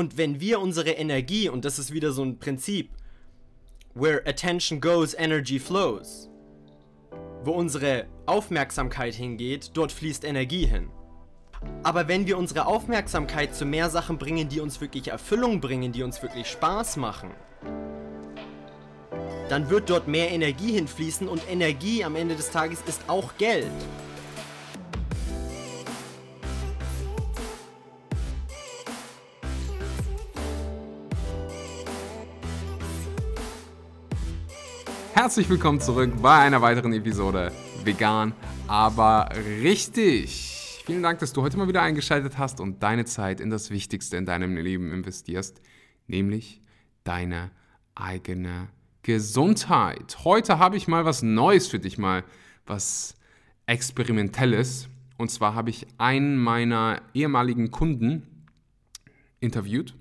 Und wenn wir unsere Energie, und das ist wieder so ein Prinzip, where attention goes, energy flows, wo unsere Aufmerksamkeit hingeht, dort fließt Energie hin. Aber wenn wir unsere Aufmerksamkeit zu mehr Sachen bringen, die uns wirklich Erfüllung bringen, die uns wirklich Spaß machen, dann wird dort mehr Energie hinfließen und Energie am Ende des Tages ist auch Geld. Herzlich willkommen zurück bei einer weiteren Episode Vegan, aber richtig. Vielen Dank, dass du heute mal wieder eingeschaltet hast und deine Zeit in das Wichtigste in deinem Leben investierst, nämlich deine eigene Gesundheit. Heute habe ich mal was Neues für dich, mal was Experimentelles. Und zwar habe ich einen meiner ehemaligen Kunden interviewt.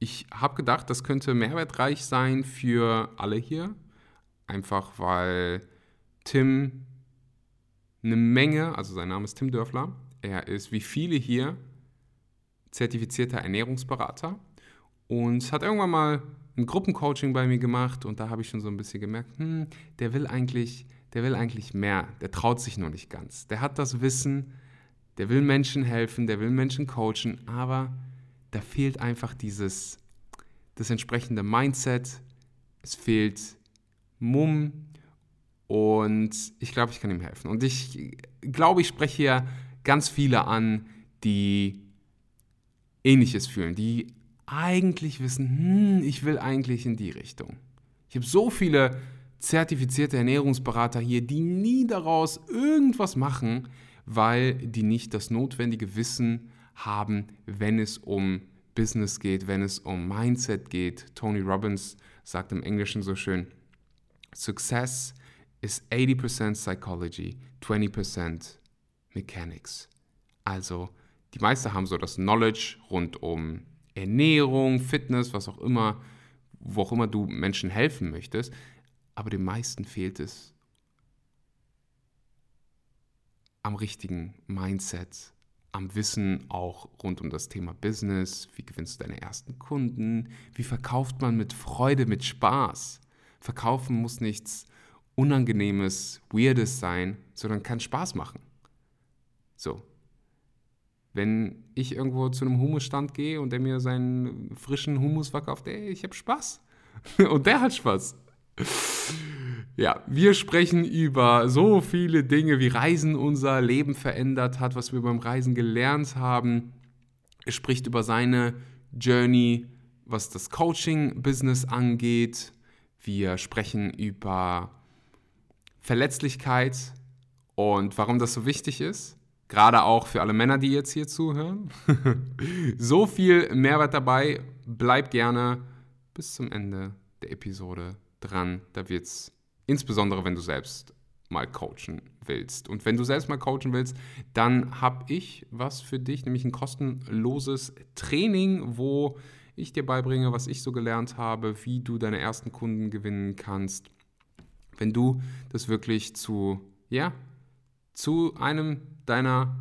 Ich habe gedacht, das könnte mehrwertreich sein für alle hier. Einfach weil Tim eine Menge, also sein Name ist Tim Dörfler, er ist wie viele hier zertifizierter Ernährungsberater und hat irgendwann mal ein Gruppencoaching bei mir gemacht und da habe ich schon so ein bisschen gemerkt, hm, der will eigentlich, der will eigentlich mehr, der traut sich noch nicht ganz. Der hat das Wissen, der will Menschen helfen, der will Menschen coachen, aber da fehlt einfach dieses, das entsprechende Mindset, es fehlt Mumm und ich glaube, ich kann ihm helfen. Und ich glaube, ich spreche hier ganz viele an, die ähnliches fühlen, die eigentlich wissen, hm, ich will eigentlich in die Richtung. Ich habe so viele zertifizierte Ernährungsberater hier, die nie daraus irgendwas machen, weil die nicht das notwendige Wissen haben, wenn es um Business geht, wenn es um Mindset geht. Tony Robbins sagt im Englischen so schön, Success is 80% Psychology, 20% Mechanics. Also die meisten haben so das Knowledge rund um Ernährung, Fitness, was auch immer, wo auch immer du Menschen helfen möchtest. Aber den meisten fehlt es am richtigen Mindset, am Wissen auch rund um das Thema Business. Wie gewinnst du deine ersten Kunden? Wie verkauft man mit Freude, mit Spaß? Verkaufen muss nichts Unangenehmes, Weirdes sein, sondern kann Spaß machen. So, wenn ich irgendwo zu einem Humusstand gehe und der mir seinen frischen Humus verkauft, ey, ich habe Spaß. und der hat Spaß. Ja, wir sprechen über so viele Dinge, wie Reisen unser Leben verändert hat, was wir beim Reisen gelernt haben. Er spricht über seine Journey, was das Coaching-Business angeht. Wir sprechen über Verletzlichkeit und warum das so wichtig ist. Gerade auch für alle Männer, die jetzt hier zuhören. so viel Mehrwert dabei. Bleib gerne bis zum Ende der Episode dran. Da wird es insbesondere, wenn du selbst mal coachen willst. Und wenn du selbst mal coachen willst, dann habe ich was für dich, nämlich ein kostenloses Training, wo ich dir beibringe, was ich so gelernt habe, wie du deine ersten Kunden gewinnen kannst. Wenn du das wirklich zu, ja, zu einem deiner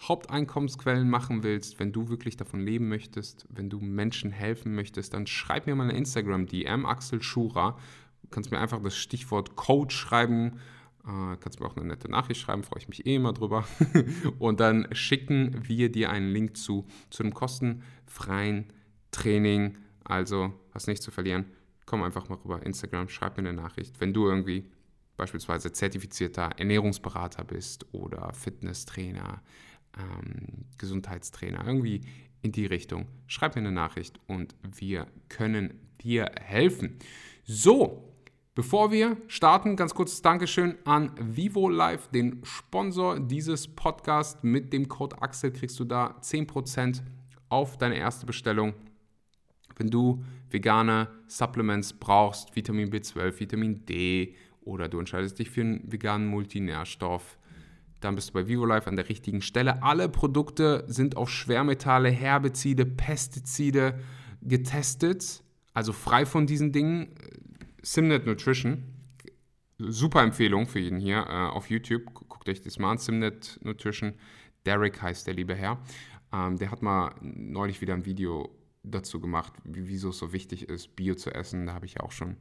Haupteinkommensquellen machen willst, wenn du wirklich davon leben möchtest, wenn du Menschen helfen möchtest, dann schreib mir mal eine Instagram-DM, Axel Schura. Du kannst mir einfach das Stichwort Coach schreiben, kannst mir auch eine nette Nachricht schreiben, freue ich mich eh immer drüber. Und dann schicken wir dir einen Link zu, zu einem kostenfreien Training. Also hast nichts zu verlieren. Komm einfach mal rüber, Instagram, schreib mir eine Nachricht. Wenn du irgendwie beispielsweise zertifizierter Ernährungsberater bist oder Fitnesstrainer, ähm, Gesundheitstrainer, irgendwie in die Richtung, schreib mir eine Nachricht und wir können dir helfen. So, bevor wir starten, ganz kurzes Dankeschön an Vivo Live, den Sponsor dieses Podcasts. Mit dem Code Axel kriegst du da 10% auf deine erste Bestellung. Wenn du vegane Supplements brauchst, Vitamin B12, Vitamin D, oder du entscheidest dich für einen veganen Multinährstoff, dann bist du bei VivoLife an der richtigen Stelle. Alle Produkte sind auf Schwermetalle, Herbizide, Pestizide getestet, also frei von diesen Dingen. Simnet Nutrition, super Empfehlung für jeden hier äh, auf YouTube. Guckt euch das mal an, Simnet Nutrition. Derek heißt der liebe Herr. Ähm, der hat mal neulich wieder ein Video dazu gemacht, wieso es so wichtig ist, Bio zu essen. Da habe ich ja auch schon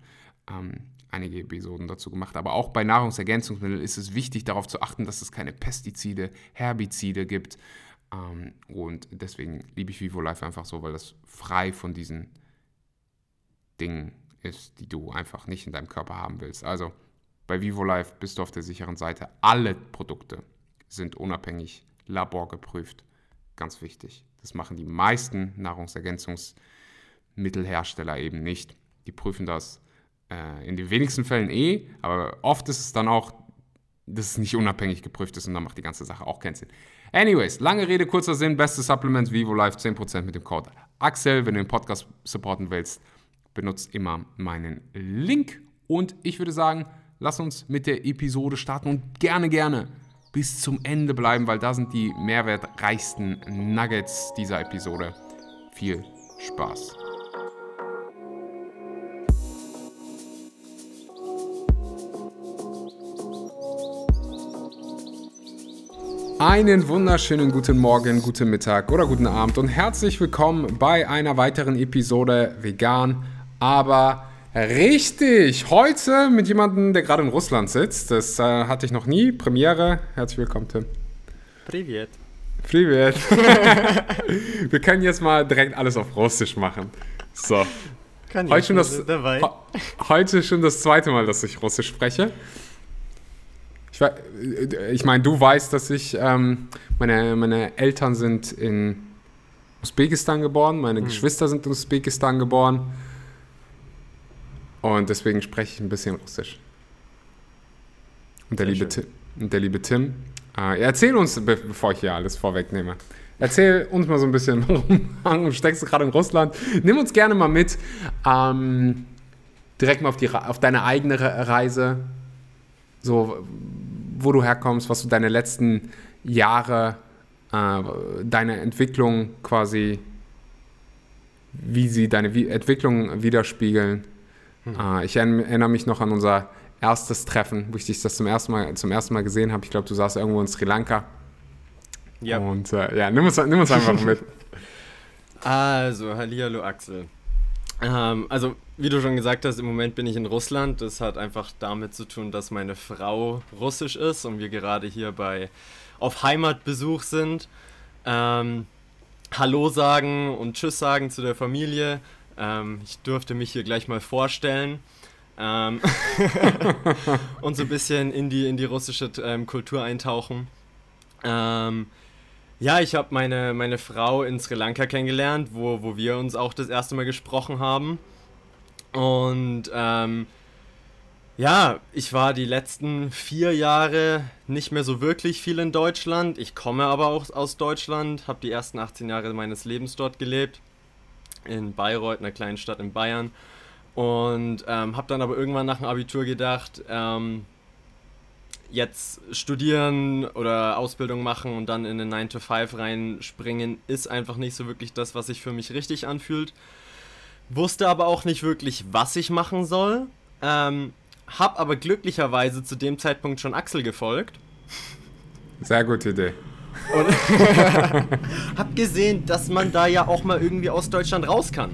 ähm, einige Episoden dazu gemacht. Aber auch bei Nahrungsergänzungsmitteln ist es wichtig, darauf zu achten, dass es keine Pestizide, Herbizide gibt. Ähm, und deswegen liebe ich Vivo Life einfach so, weil das frei von diesen Dingen ist, die du einfach nicht in deinem Körper haben willst. Also bei Vivo Life bist du auf der sicheren Seite. Alle Produkte sind unabhängig laborgeprüft. Ganz wichtig. Das machen die meisten Nahrungsergänzungsmittelhersteller eben nicht. Die prüfen das äh, in den wenigsten Fällen eh, aber oft ist es dann auch, dass es nicht unabhängig geprüft ist und dann macht die ganze Sache auch keinen Sinn. Anyways, lange Rede, kurzer Sinn, beste Supplement Vivo Life 10% mit dem Code Axel. Wenn du den Podcast supporten willst, benutzt immer meinen Link. Und ich würde sagen, lass uns mit der Episode starten und gerne, gerne bis zum Ende bleiben, weil da sind die mehrwertreichsten Nuggets dieser Episode. Viel Spaß. Einen wunderschönen guten Morgen, guten Mittag oder guten Abend und herzlich willkommen bei einer weiteren Episode Vegan, aber richtig. Heute mit jemandem, der gerade in Russland sitzt. Das äh, hatte ich noch nie. Premiere. Herzlich willkommen, Tim. Privet. Privet. Wir können jetzt mal direkt alles auf Russisch machen. So. Kann heute, schon das, dabei. heute schon das zweite Mal, dass ich Russisch spreche. Ich, ich meine, du weißt, dass ich, ähm, meine, meine Eltern sind in Usbekistan geboren, meine hm. Geschwister sind in Usbekistan geboren. Und deswegen spreche ich ein bisschen Russisch. Und der, liebe Tim, der liebe Tim, äh, erzähl uns, bevor ich hier alles vorwegnehme, erzähl uns mal so ein bisschen, warum steckst du gerade in Russland? Nimm uns gerne mal mit, ähm, direkt mal auf, die, auf deine eigene Reise, so wo du herkommst, was du deine letzten Jahre, äh, deine Entwicklung quasi, wie sie deine Entwicklung widerspiegeln. Mhm. Äh, ich erinnere mich noch an unser erstes Treffen, wo ich dich das zum ersten Mal, zum ersten Mal gesehen habe. Ich glaube, du saßt irgendwo in Sri Lanka. Ja. Und äh, ja, nimm uns, nimm uns einfach mit. Also, Hallihallo Axel. Ähm, also, wie du schon gesagt hast, im Moment bin ich in Russland. Das hat einfach damit zu tun, dass meine Frau russisch ist und wir gerade hier bei auf Heimatbesuch sind. Ähm, Hallo sagen und Tschüss sagen zu der Familie. Ähm, ich durfte mich hier gleich mal vorstellen. Ähm und so ein bisschen in die, in die russische ähm, Kultur eintauchen. Ähm, ja, ich habe meine, meine Frau in Sri Lanka kennengelernt, wo, wo wir uns auch das erste Mal gesprochen haben. Und ähm, ja, ich war die letzten vier Jahre nicht mehr so wirklich viel in Deutschland. Ich komme aber auch aus Deutschland, habe die ersten 18 Jahre meines Lebens dort gelebt. In Bayreuth, einer kleinen Stadt in Bayern. Und ähm, habe dann aber irgendwann nach dem Abitur gedacht, ähm, jetzt studieren oder Ausbildung machen und dann in den 9 to 5 reinspringen, ist einfach nicht so wirklich das, was sich für mich richtig anfühlt. Wusste aber auch nicht wirklich, was ich machen soll. Ähm, hab aber glücklicherweise zu dem Zeitpunkt schon Axel gefolgt. Sehr gute Idee. Und hab gesehen, dass man da ja auch mal irgendwie aus Deutschland raus kann.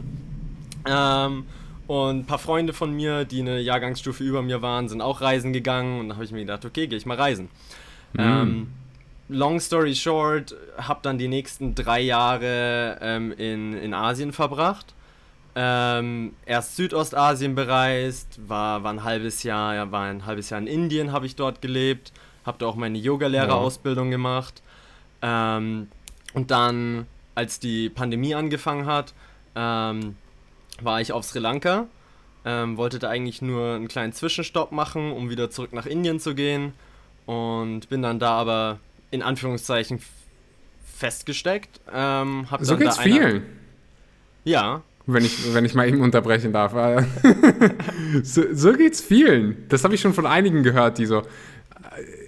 Ähm, und ein paar Freunde von mir, die eine Jahrgangsstufe über mir waren, sind auch reisen gegangen. Und da habe ich mir gedacht, okay, gehe ich mal reisen. Mhm. Ähm, long story short, habe dann die nächsten drei Jahre ähm, in, in Asien verbracht. Ähm, erst Südostasien bereist, war, war ein halbes Jahr, ja, war ein halbes Jahr in Indien, habe ich dort gelebt, habe da auch meine Yogalehrerausbildung ja. gemacht. Ähm, und dann, als die Pandemie angefangen hat, ähm, war ich auf Sri Lanka, ähm, wollte da eigentlich nur einen kleinen Zwischenstopp machen, um wieder zurück nach Indien zu gehen und bin dann da aber in Anführungszeichen festgesteckt. Ähm, so geht's da vielen. Ja. Wenn ich, wenn ich mal eben unterbrechen darf. so, so geht's vielen. Das habe ich schon von einigen gehört, die so äh,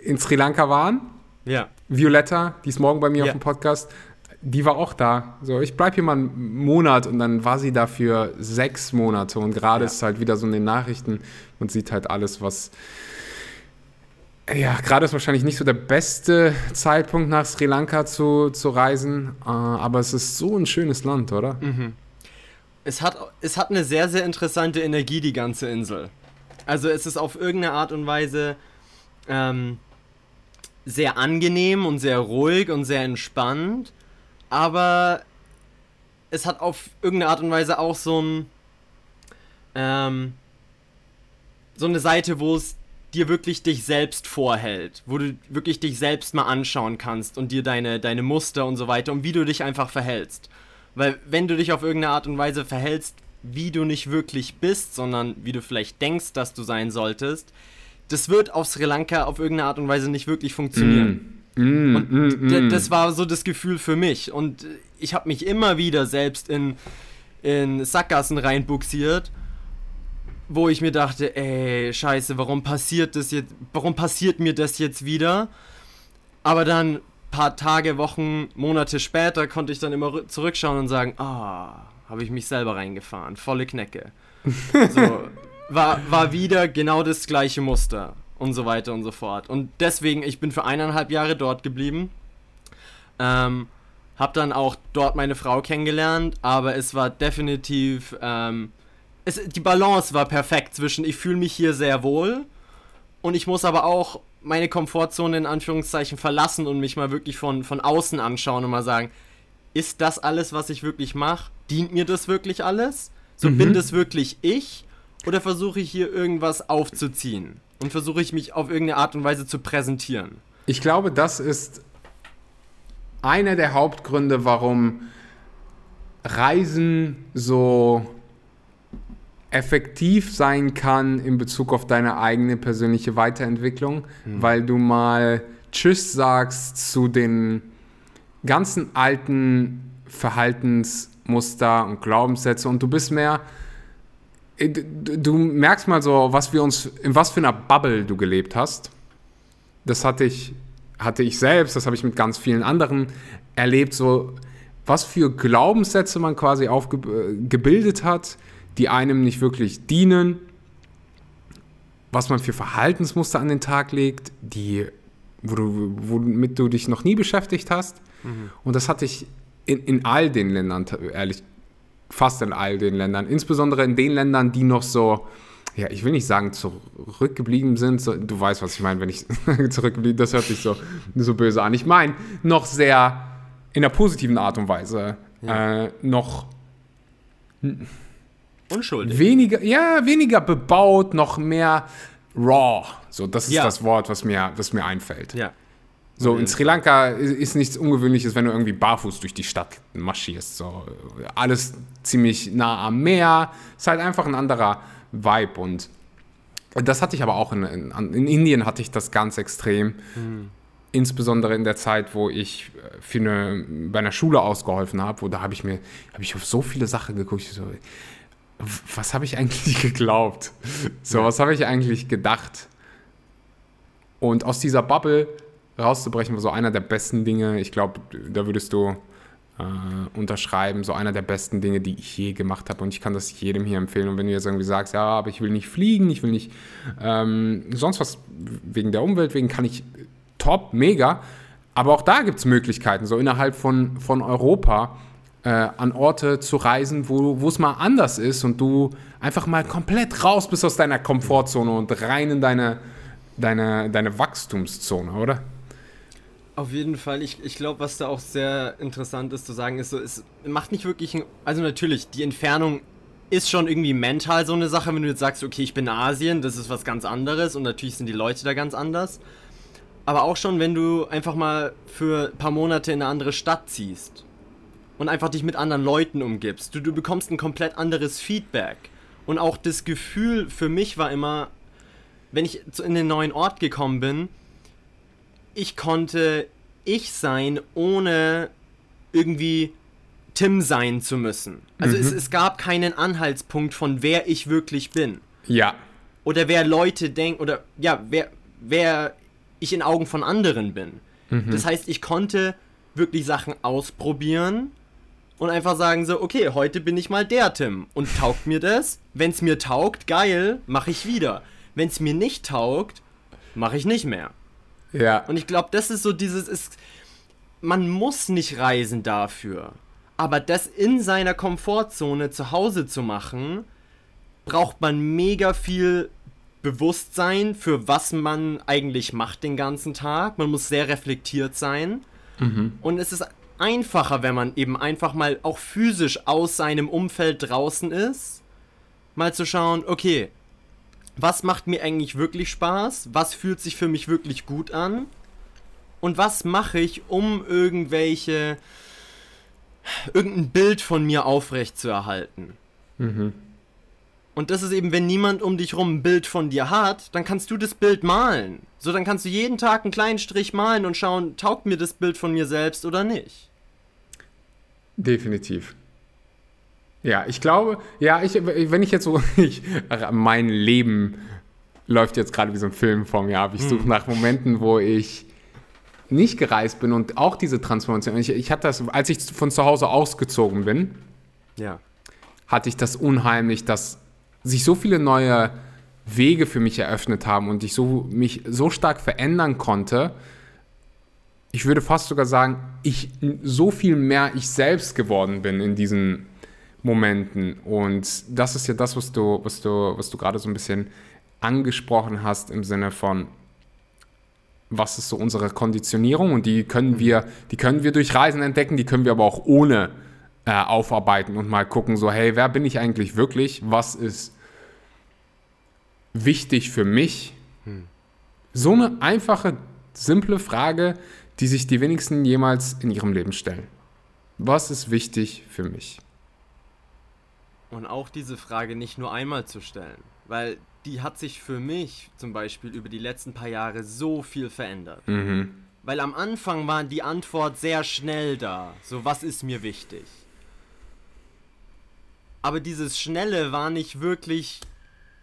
in Sri Lanka waren. Ja. Violetta, die ist morgen bei mir ja. auf dem Podcast die war auch da. So, ich bleibe hier mal einen Monat und dann war sie da für sechs Monate. Und gerade ja. ist halt wieder so in den Nachrichten, man sieht halt alles, was Ja, gerade ist wahrscheinlich nicht so der beste Zeitpunkt nach Sri Lanka zu, zu reisen, äh, aber es ist so ein schönes Land, oder? Mhm. Es hat, es hat eine sehr, sehr interessante Energie, die ganze Insel. Also es ist auf irgendeine Art und Weise ähm, sehr angenehm und sehr ruhig und sehr entspannt, aber es hat auf irgendeine Art und Weise auch so ein ähm, so eine Seite, wo es dir wirklich dich selbst vorhält, wo du wirklich dich selbst mal anschauen kannst und dir deine, deine Muster und so weiter und wie du dich einfach verhältst. Weil wenn du dich auf irgendeine Art und Weise verhältst, wie du nicht wirklich bist, sondern wie du vielleicht denkst, dass du sein solltest, das wird auf Sri Lanka auf irgendeine Art und Weise nicht wirklich funktionieren. Mm. Mm, und mm, mm. das war so das Gefühl für mich. Und ich habe mich immer wieder selbst in, in Sackgassen reinbuxiert wo ich mir dachte, ey, scheiße, warum passiert das jetzt, warum passiert mir das jetzt wieder? Aber dann paar Tage, Wochen, Monate später konnte ich dann immer zurückschauen und sagen, ah, habe ich mich selber reingefahren, volle Knecke. so, war, war wieder genau das gleiche Muster und so weiter und so fort. Und deswegen, ich bin für eineinhalb Jahre dort geblieben. Ähm, hab dann auch dort meine Frau kennengelernt, aber es war definitiv ähm, es, die Balance war perfekt zwischen, ich fühle mich hier sehr wohl und ich muss aber auch meine Komfortzone in Anführungszeichen verlassen und mich mal wirklich von, von außen anschauen und mal sagen, ist das alles, was ich wirklich mache? Dient mir das wirklich alles? So mhm. bin das wirklich ich? Oder versuche ich hier irgendwas aufzuziehen? Und versuche ich mich auf irgendeine Art und Weise zu präsentieren? Ich glaube, das ist einer der Hauptgründe, warum Reisen so effektiv sein kann in Bezug auf deine eigene persönliche Weiterentwicklung, mhm. weil du mal Tschüss sagst zu den ganzen alten Verhaltensmuster und Glaubenssätze und du bist mehr, du merkst mal so, was wir uns, in was für einer Bubble du gelebt hast. Das hatte ich, hatte ich selbst, das habe ich mit ganz vielen anderen erlebt, so was für Glaubenssätze man quasi aufgebildet äh, hat, die einem nicht wirklich dienen, was man für Verhaltensmuster an den Tag legt, die, wo du, womit du dich noch nie beschäftigt hast. Mhm. Und das hatte ich in, in all den Ländern, ehrlich, fast in all den Ländern, insbesondere in den Ländern, die noch so, ja, ich will nicht sagen zurückgeblieben sind, so, du weißt, was ich meine, wenn ich zurückgeblieben, das hört sich so, so böse an. Ich meine, noch sehr in einer positiven Art und Weise, ja. äh, noch Unschuldig. Weniger, ja, weniger bebaut, noch mehr raw. So, das ist ja. das Wort, was mir, was mir einfällt. Ja. So, in Sri Lanka ist nichts Ungewöhnliches, wenn du irgendwie barfuß durch die Stadt marschierst. So, alles ziemlich nah am Meer. Ist halt einfach ein anderer Vibe. Und das hatte ich aber auch in, in, in Indien hatte ich das ganz extrem. Mhm. Insbesondere in der Zeit, wo ich für eine, bei einer Schule ausgeholfen habe, wo da habe ich mir hab ich auf so viele Sachen geguckt. So, was habe ich eigentlich geglaubt? So, was habe ich eigentlich gedacht? Und aus dieser Bubble rauszubrechen war so einer der besten Dinge. Ich glaube, da würdest du äh, unterschreiben, so einer der besten Dinge, die ich je gemacht habe. Und ich kann das jedem hier empfehlen. Und wenn du jetzt irgendwie sagst, ja, aber ich will nicht fliegen, ich will nicht ähm, sonst was wegen der Umwelt, wegen kann ich top, mega. Aber auch da gibt es Möglichkeiten, so innerhalb von, von Europa äh, an Orte zu reisen, wo es mal anders ist und du einfach mal komplett raus bist aus deiner Komfortzone und rein in deine, deine, deine Wachstumszone, oder? Auf jeden Fall. Ich, ich glaube, was da auch sehr interessant ist zu sagen, ist so, es macht nicht wirklich, ein, also natürlich, die Entfernung ist schon irgendwie mental so eine Sache, wenn du jetzt sagst, okay, ich bin in Asien, das ist was ganz anderes und natürlich sind die Leute da ganz anders. Aber auch schon, wenn du einfach mal für ein paar Monate in eine andere Stadt ziehst und einfach dich mit anderen Leuten umgibst. Du, du bekommst ein komplett anderes Feedback. Und auch das Gefühl für mich war immer, wenn ich in den neuen Ort gekommen bin, ich konnte ich sein, ohne irgendwie Tim sein zu müssen. Also mhm. es, es gab keinen Anhaltspunkt von wer ich wirklich bin. Ja. Oder wer Leute denken, oder ja, wer, wer ich in Augen von anderen bin. Mhm. Das heißt, ich konnte wirklich Sachen ausprobieren und einfach sagen so, okay, heute bin ich mal der Tim und taugt mir das? Wenn es mir taugt, geil, mache ich wieder. Wenn es mir nicht taugt, mache ich nicht mehr. Ja. Und ich glaube, das ist so dieses, ist, man muss nicht reisen dafür. Aber das in seiner Komfortzone zu Hause zu machen, braucht man mega viel Bewusstsein für was man eigentlich macht den ganzen Tag. Man muss sehr reflektiert sein. Mhm. Und es ist einfacher, wenn man eben einfach mal auch physisch aus seinem Umfeld draußen ist. Mal zu schauen, okay, was macht mir eigentlich wirklich Spaß? Was fühlt sich für mich wirklich gut an? Und was mache ich, um irgendwelche irgendein Bild von mir aufrecht zu erhalten? Mhm. Und das ist eben, wenn niemand um dich rum ein Bild von dir hat, dann kannst du das Bild malen. So, dann kannst du jeden Tag einen kleinen Strich malen und schauen, taugt mir das Bild von mir selbst oder nicht. Definitiv. Ja, ich glaube, ja, ich, wenn ich jetzt so, ich, mein Leben läuft jetzt gerade wie so ein Film vor mir ab. Ich suche nach Momenten, wo ich nicht gereist bin und auch diese Transformation. Ich, ich hatte das, als ich von zu Hause ausgezogen bin, Ja. hatte ich das unheimlich, dass sich so viele neue Wege für mich eröffnet haben und ich so, mich so stark verändern konnte. Ich würde fast sogar sagen, ich so viel mehr ich selbst geworden bin in diesen Momenten. Und das ist ja das, was du, was du, was du gerade so ein bisschen angesprochen hast im Sinne von, was ist so unsere Konditionierung und die können wir, die können wir durch Reisen entdecken, die können wir aber auch ohne äh, aufarbeiten und mal gucken, so, hey, wer bin ich eigentlich wirklich? Was ist wichtig für mich? So eine einfache, simple Frage, die sich die wenigsten jemals in ihrem Leben stellen. Was ist wichtig für mich? Und auch diese Frage nicht nur einmal zu stellen, weil die hat sich für mich zum Beispiel über die letzten paar Jahre so viel verändert. Mhm. Weil am Anfang war die Antwort sehr schnell da. So, was ist mir wichtig? Aber dieses Schnelle war nicht wirklich,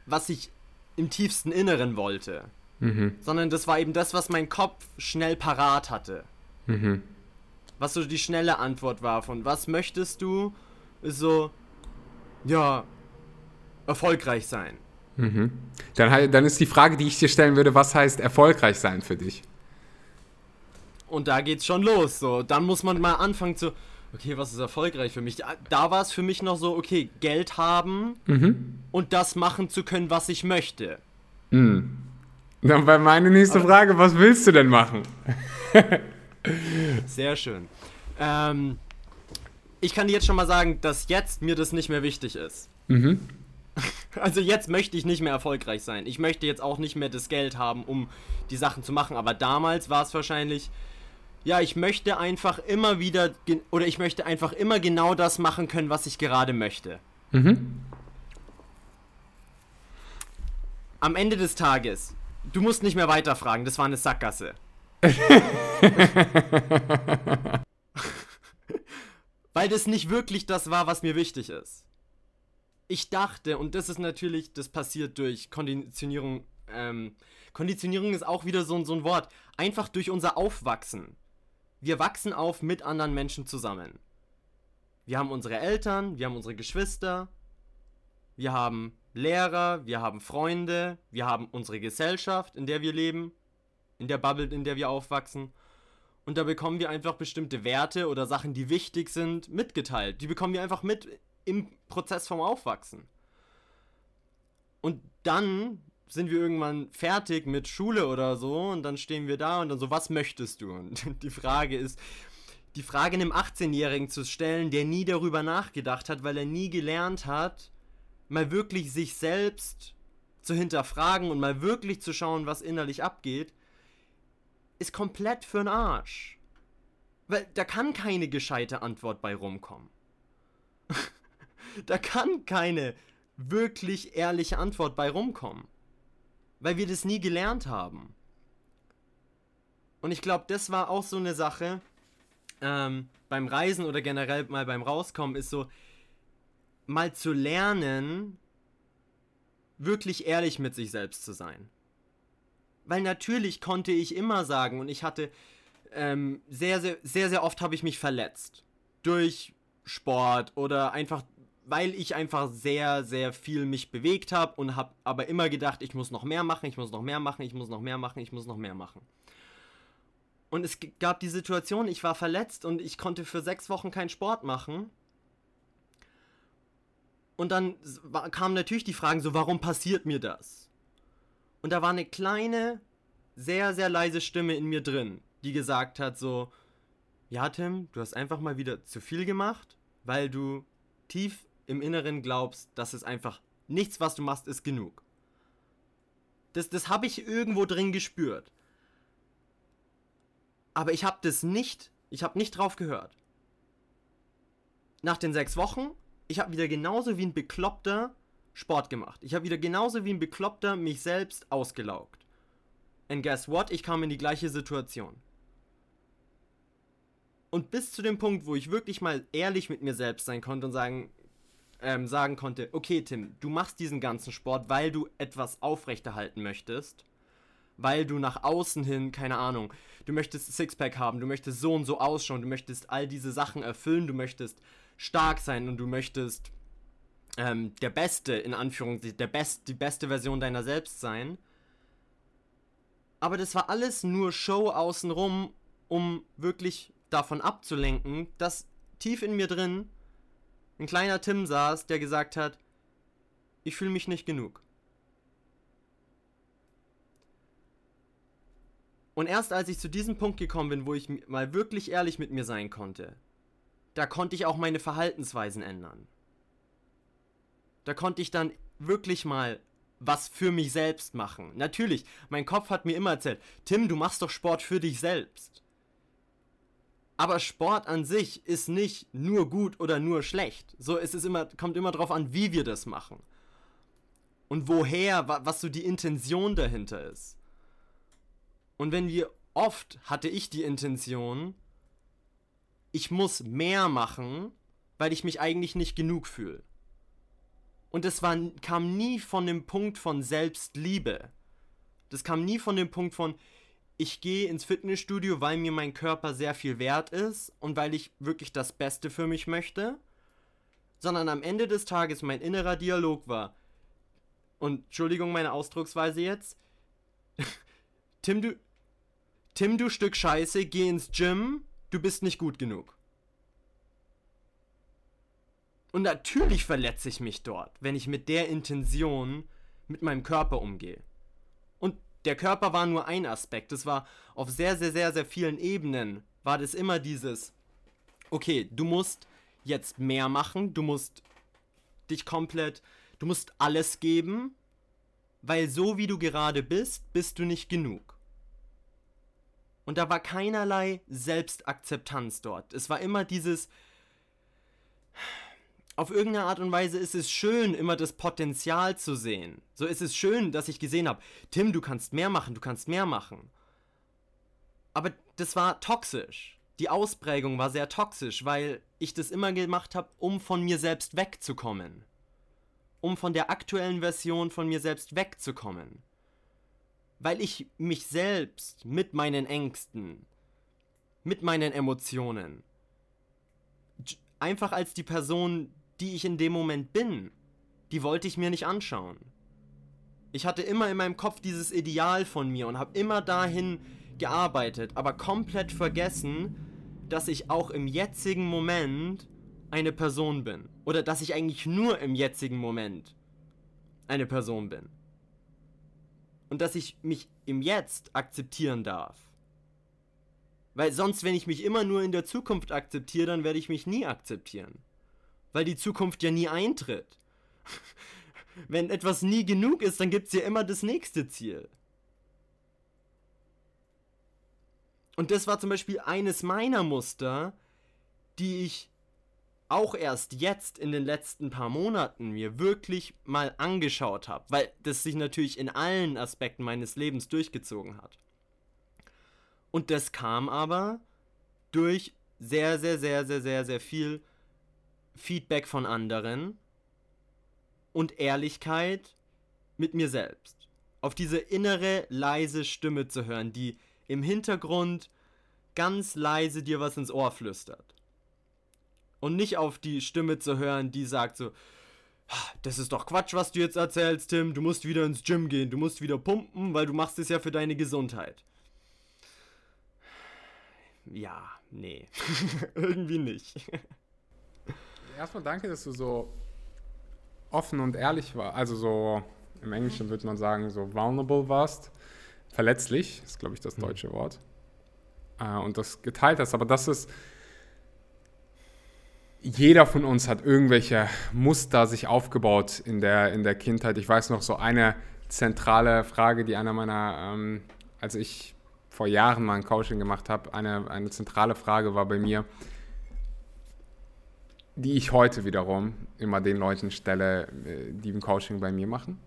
was ich im tiefsten Inneren wollte. Mhm. Sondern das war eben das, was mein Kopf schnell parat hatte. Mhm. Was so die schnelle Antwort war von, was möchtest du? Ist so, ja, erfolgreich sein. Mhm. Dann, dann ist die Frage, die ich dir stellen würde, was heißt erfolgreich sein für dich? Und da geht's schon los. So, dann muss man mal anfangen zu, okay, was ist erfolgreich für mich? Da, da war es für mich noch so, okay, Geld haben Mhm. und das machen zu können, was ich möchte. Mhm. Dann wäre meine nächste Frage, was willst du denn machen? Sehr schön. Ähm, ich kann dir jetzt schon mal sagen, dass jetzt mir das nicht mehr wichtig ist. Mhm. Also jetzt möchte ich nicht mehr erfolgreich sein. Ich möchte jetzt auch nicht mehr das Geld haben, um die Sachen zu machen. Aber damals war es wahrscheinlich, ja, ich möchte einfach immer wieder, oder ich möchte einfach immer genau das machen können, was ich gerade möchte. Mhm. Am Ende des Tages, du musst nicht mehr weiterfragen, das war eine Sackgasse. Weil das nicht wirklich das war, was mir wichtig ist. Ich dachte, und das ist natürlich, das passiert durch Konditionierung. Ähm, Konditionierung ist auch wieder so, ein- so ein Wort. Einfach durch unser Aufwachsen. Wir wachsen auf mit anderen Menschen zusammen. Wir haben unsere Eltern, wir haben unsere Geschwister, wir haben Lehrer, wir haben Freunde, wir haben unsere Gesellschaft, in der wir leben, in der Bubble, in der wir aufwachsen. Und da bekommen wir einfach bestimmte Werte oder Sachen, die wichtig sind, mitgeteilt. Die bekommen wir einfach mit im Prozess vom Aufwachsen. Und dann sind wir irgendwann fertig mit Schule oder so und dann stehen wir da und dann so, was möchtest du? Und die Frage ist, die Frage einem 18-Jährigen zu stellen, der nie darüber nachgedacht hat, weil er nie gelernt hat, mal wirklich sich selbst zu hinterfragen und mal wirklich zu schauen, was innerlich abgeht, ist komplett für'n Arsch. Weil da kann keine gescheite Antwort bei rumkommen. da kann keine wirklich ehrliche Antwort bei rumkommen. Weil wir das nie gelernt haben. Und ich glaube, das war auch so eine Sache ähm, beim Reisen oder generell mal beim Rauskommen, ist so, mal zu lernen, wirklich ehrlich mit sich selbst zu sein. Weil natürlich konnte ich immer sagen und ich hatte ähm, sehr, sehr, sehr, sehr oft habe ich mich verletzt. Durch Sport oder einfach, weil ich einfach sehr, sehr viel mich bewegt habe und habe aber immer gedacht, ich muss noch mehr machen, ich muss noch mehr machen, ich muss noch mehr machen, ich muss noch mehr machen. Und es gab die Situation, ich war verletzt und ich konnte für sechs Wochen keinen Sport machen. Und dann kamen natürlich die Fragen so, warum passiert mir das? Und da war eine kleine, sehr, sehr leise Stimme in mir drin, die gesagt hat so, ja Tim, du hast einfach mal wieder zu viel gemacht, weil du tief im Inneren glaubst, dass es einfach nichts, was du machst, ist genug. Das, das habe ich irgendwo drin gespürt. Aber ich habe das nicht, ich habe nicht drauf gehört. Nach den sechs Wochen, ich habe wieder genauso wie ein Bekloppter Sport gemacht. Ich habe wieder genauso wie ein Bekloppter mich selbst ausgelaugt. And guess what? Ich kam in die gleiche Situation. Und bis zu dem Punkt, wo ich wirklich mal ehrlich mit mir selbst sein konnte und sagen, ähm, sagen konnte, okay Tim, du machst diesen ganzen Sport, weil du etwas aufrechterhalten möchtest, weil du nach außen hin, keine Ahnung, du möchtest Sixpack haben, du möchtest so und so ausschauen, du möchtest all diese Sachen erfüllen, du möchtest stark sein und du möchtest ähm, der Beste, in Anführungszeichen, der Best, die beste Version deiner selbst sein. Aber das war alles nur Show außenrum, um wirklich davon abzulenken, dass tief in mir drin ein kleiner Tim saß, der gesagt hat, ich fühle mich nicht genug. Und erst als ich zu diesem Punkt gekommen bin, wo ich mal wirklich ehrlich mit mir sein konnte, da konnte ich auch meine Verhaltensweisen ändern. Da konnte ich dann wirklich mal was für mich selbst machen. Natürlich, mein Kopf hat mir immer erzählt, Tim, du machst doch Sport für dich selbst. Aber Sport an sich ist nicht nur gut oder nur schlecht. So ist es immer, kommt immer darauf an, wie wir das machen. Und woher, was so die Intention dahinter ist. Und wenn wir oft hatte ich die Intention, ich muss mehr machen, weil ich mich eigentlich nicht genug fühle. Und das war, kam nie von dem Punkt von Selbstliebe. Das kam nie von dem Punkt von, ich gehe ins Fitnessstudio, weil mir mein Körper sehr viel wert ist und weil ich wirklich das Beste für mich möchte, sondern am Ende des Tages mein innerer Dialog war, und Entschuldigung meine Ausdrucksweise jetzt, Tim, du, Tim, du Stück Scheiße, geh ins Gym, du bist nicht gut genug. Und natürlich verletze ich mich dort, wenn ich mit der Intention mit meinem Körper umgehe der Körper war nur ein Aspekt. Es war auf sehr, sehr, sehr, sehr vielen Ebenen war das immer dieses, okay, du musst jetzt mehr machen, du musst dich komplett, du musst alles geben, weil so wie du gerade bist, bist du nicht genug. Und da war keinerlei Selbstakzeptanz dort. Es war immer dieses, auf irgendeine Art und Weise ist es schön, immer das Potenzial zu sehen. So ist es schön, dass ich gesehen habe, Tim, du kannst mehr machen, du kannst mehr machen. Aber das war toxisch. Die Ausprägung war sehr toxisch, weil ich das immer gemacht habe, um von mir selbst wegzukommen. Um von der aktuellen Version von mir selbst wegzukommen. Weil ich mich selbst mit meinen Ängsten, mit meinen Emotionen, einfach als die Person, die ich in dem Moment bin, die wollte ich mir nicht anschauen. Ich hatte immer in meinem Kopf dieses Ideal von mir und habe immer dahin gearbeitet, aber komplett vergessen, dass ich auch im jetzigen Moment eine Person bin. Oder dass ich eigentlich nur im jetzigen Moment eine Person bin. Und dass ich mich im Jetzt akzeptieren darf. Weil sonst, wenn ich mich immer nur in der Zukunft akzeptiere, dann werde ich mich nie akzeptieren weil die Zukunft ja nie eintritt. Wenn etwas nie genug ist, dann gibt es ja immer das nächste Ziel. Und das war zum Beispiel eines meiner Muster, die ich auch erst jetzt in den letzten paar Monaten mir wirklich mal angeschaut habe, weil das sich natürlich in allen Aspekten meines Lebens durchgezogen hat. Und das kam aber durch sehr, sehr, sehr, sehr, sehr, sehr viel Feedback von anderen und Ehrlichkeit mit mir selbst. Auf diese innere, leise Stimme zu hören, die im Hintergrund ganz leise dir was ins Ohr flüstert. Und nicht auf die Stimme zu hören, die sagt so, das ist doch Quatsch, was du jetzt erzählst, Tim. Du musst wieder ins Gym gehen, du musst wieder pumpen, weil du machst es ja für deine Gesundheit. Ja, nee. Irgendwie nicht. Erstmal danke, dass du so offen und ehrlich warst. Also so, im Englischen würde man sagen, so vulnerable warst. Verletzlich, ist glaube ich das hm. deutsche Wort. Äh, und das geteilt hast. Aber das ist jeder von uns hat irgendwelche Muster sich aufgebaut in der, in der Kindheit. Ich weiß noch so eine zentrale Frage, die einer meiner, ähm, als ich vor Jahren mal ein Coaching gemacht habe, eine, eine zentrale Frage war bei mir, die ich heute wiederum immer den Leuten stelle, äh, die im Coaching bei mir machen.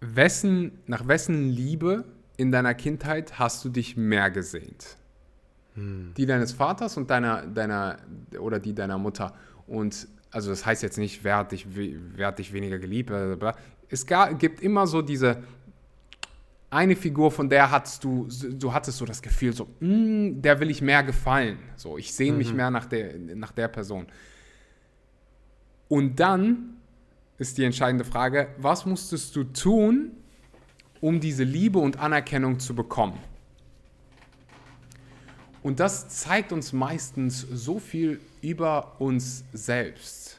Wessen, nach wessen Liebe in deiner Kindheit hast du dich mehr gesehnt? Die deines Vaters und deiner, deiner oder die deiner Mutter. Und also das heißt jetzt nicht, wer hat dich, wer hat dich weniger geliebt. Blablabla. Es gibt immer so diese eine Figur, von der hattest du, du hattest so das Gefühl, so, mm, der will ich mehr gefallen. So, ich sehne mhm. mich mehr nach der, nach der Person. Und dann ist die entscheidende Frage, was musstest du tun, um diese Liebe und Anerkennung zu bekommen? Und das zeigt uns meistens so viel über uns selbst.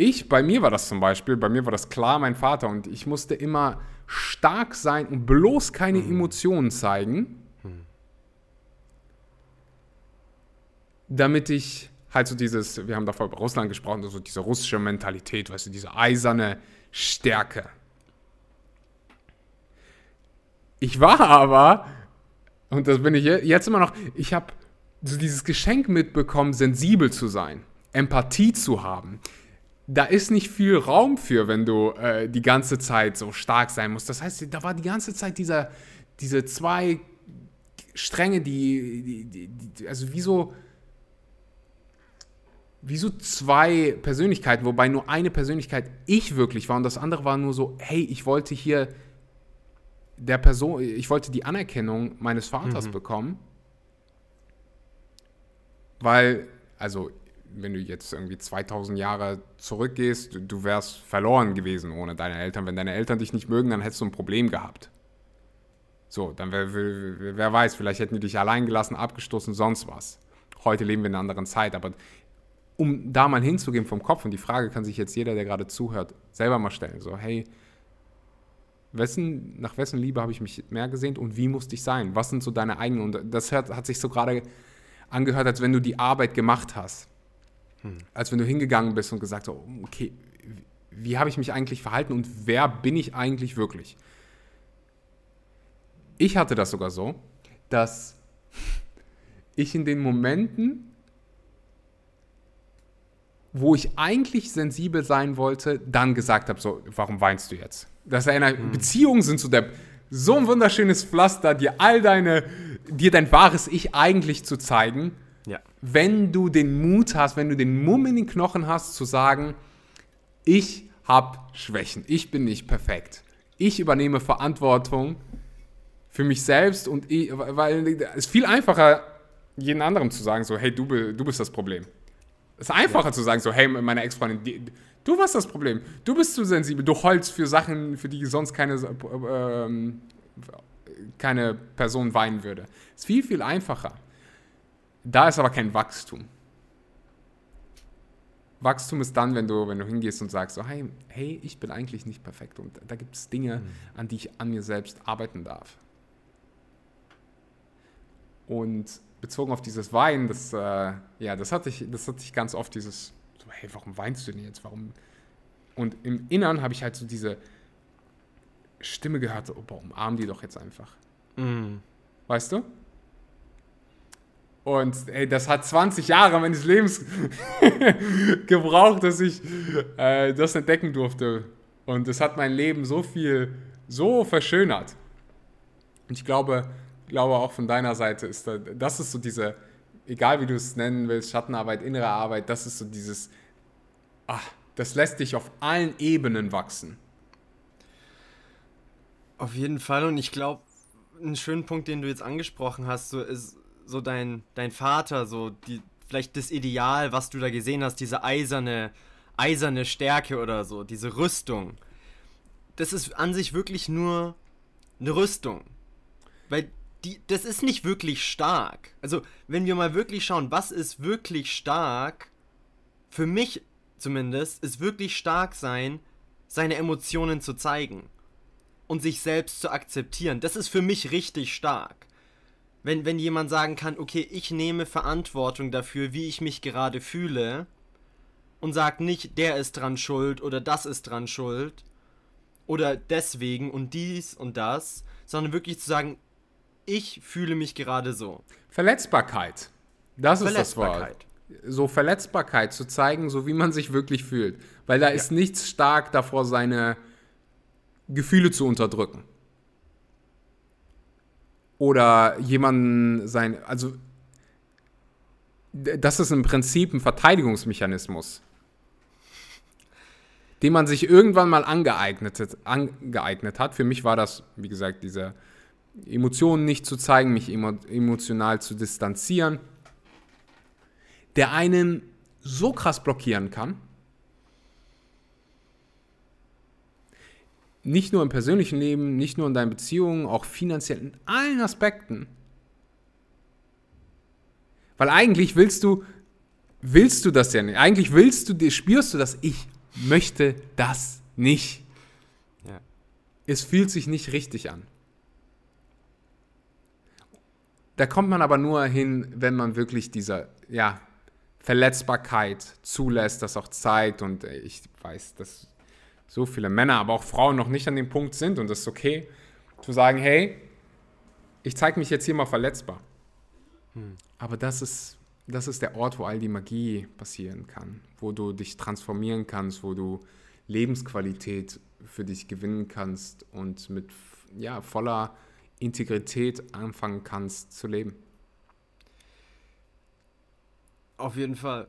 Ich, bei mir war das zum Beispiel, bei mir war das klar mein Vater und ich musste immer stark sein und bloß keine mhm. Emotionen zeigen, mhm. damit ich halt so dieses, wir haben davor über Russland gesprochen, so diese russische Mentalität, weißt du, diese eiserne Stärke. Ich war aber und das bin ich jetzt immer noch. Ich habe so dieses Geschenk mitbekommen, sensibel zu sein, Empathie zu haben. Da ist nicht viel Raum für, wenn du äh, die ganze Zeit so stark sein musst. Das heißt, da war die ganze Zeit dieser, diese zwei Stränge, die, die, die also wie so, wie so zwei Persönlichkeiten, wobei nur eine Persönlichkeit ich wirklich war und das andere war nur so, hey, ich wollte hier der Person, ich wollte die Anerkennung meines Vaters mhm. bekommen, weil, also wenn du jetzt irgendwie 2000 Jahre zurückgehst, du, wärst verloren gewesen ohne deine Eltern. Wenn deine Eltern dich nicht mögen, dann hättest du ein Problem gehabt. So, dann wer, wer, wer weiß, vielleicht hätten die dich allein gelassen, abgestoßen, sonst was. Heute leben wir in einer anderen Zeit, aber um da mal hinzugehen vom Kopf, und die Frage kann sich jetzt jeder, der gerade zuhört, selber mal stellen. So, hey, Wessen, nach wessen Liebe habe ich mich mehr gesehnt und wie musste ich sein? Was sind so deine eigenen? Und das hat, hat sich so gerade angehört, als wenn du die Arbeit gemacht hast. Hm. Als wenn du hingegangen bist und gesagt hast, okay, wie habe ich mich eigentlich verhalten und wer bin ich eigentlich wirklich? Ich hatte das sogar so, dass ich in den Momenten, wo ich eigentlich sensibel sein wollte, dann gesagt habe, so, warum weinst du jetzt? dass deine mhm. Beziehungen sind zu der so ein wunderschönes Pflaster, dir all deine, dir dein wahres Ich eigentlich zu zeigen. Ja. Wenn du den Mut hast, wenn du den Mumm in den Knochen hast, zu sagen, ich habe Schwächen, ich bin nicht perfekt. Ich übernehme Verantwortung für mich selbst und ich, weil es ist viel einfacher, jeden anderen zu sagen, so, hey, du, du bist das Problem. Es ist einfacher ja. zu sagen, so, hey, meine Ex-Freundin, Du warst das Problem. Du bist zu sensibel. Du holst für Sachen, für die sonst keine, äh, keine Person weinen würde. Ist viel, viel einfacher. Da ist aber kein Wachstum. Wachstum ist dann, wenn du, wenn du hingehst und sagst, so, hey, hey, ich bin eigentlich nicht perfekt und da gibt es Dinge, mhm. an die ich an mir selbst arbeiten darf. Und bezogen auf dieses Weinen, das, äh, ja, das hatte ich, das hatte ich ganz oft, dieses so, hey, warum weinst du denn jetzt? Warum? Und im Innern habe ich halt so diese Stimme gehört, so, oh, boah, umarm die doch jetzt einfach. Mm. Weißt du? Und hey, das hat 20 Jahre meines Lebens gebraucht, dass ich äh, das entdecken durfte. Und es hat mein Leben so viel, so verschönert. Und ich glaube, glaube auch von deiner Seite ist da, das ist so diese, egal wie du es nennen willst, Schattenarbeit, innere Arbeit, das ist so dieses, ach, das lässt dich auf allen Ebenen wachsen. Auf jeden Fall und ich glaube, ein schöner Punkt, den du jetzt angesprochen hast, so ist so dein, dein Vater, so die, vielleicht das Ideal, was du da gesehen hast, diese eiserne, eiserne Stärke oder so, diese Rüstung. Das ist an sich wirklich nur eine Rüstung. Weil die, das ist nicht wirklich stark. Also, wenn wir mal wirklich schauen, was ist wirklich stark, für mich zumindest, ist wirklich stark sein, seine Emotionen zu zeigen und sich selbst zu akzeptieren. Das ist für mich richtig stark. Wenn, wenn jemand sagen kann, okay, ich nehme Verantwortung dafür, wie ich mich gerade fühle und sagt nicht, der ist dran schuld oder das ist dran schuld oder deswegen und dies und das, sondern wirklich zu sagen, ich fühle mich gerade so. Verletzbarkeit. Das ist das Wort. So Verletzbarkeit zu zeigen, so wie man sich wirklich fühlt. Weil da ja. ist nichts stark davor, seine Gefühle zu unterdrücken. Oder jemanden sein, also das ist im Prinzip ein Verteidigungsmechanismus, den man sich irgendwann mal angeeignet, angeeignet hat. Für mich war das, wie gesagt, diese Emotionen nicht zu zeigen, mich emotional zu distanzieren, der einen so krass blockieren kann, nicht nur im persönlichen Leben, nicht nur in deinen Beziehungen, auch finanziell, in allen Aspekten. Weil eigentlich willst du, willst du das ja nicht. Eigentlich willst du, spürst du das, ich möchte das nicht. Ja. Es fühlt sich nicht richtig an. Da kommt man aber nur hin, wenn man wirklich dieser, ja, Verletzbarkeit zulässt, das auch zeigt. Und ich weiß, dass so viele Männer, aber auch Frauen noch nicht an dem Punkt sind und das ist okay, zu sagen, hey, ich zeige mich jetzt hier mal verletzbar. Hm. Aber das ist, das ist der Ort, wo all die Magie passieren kann, wo du dich transformieren kannst, wo du Lebensqualität für dich gewinnen kannst und mit ja, voller Integrität anfangen kannst zu leben. Auf jeden Fall.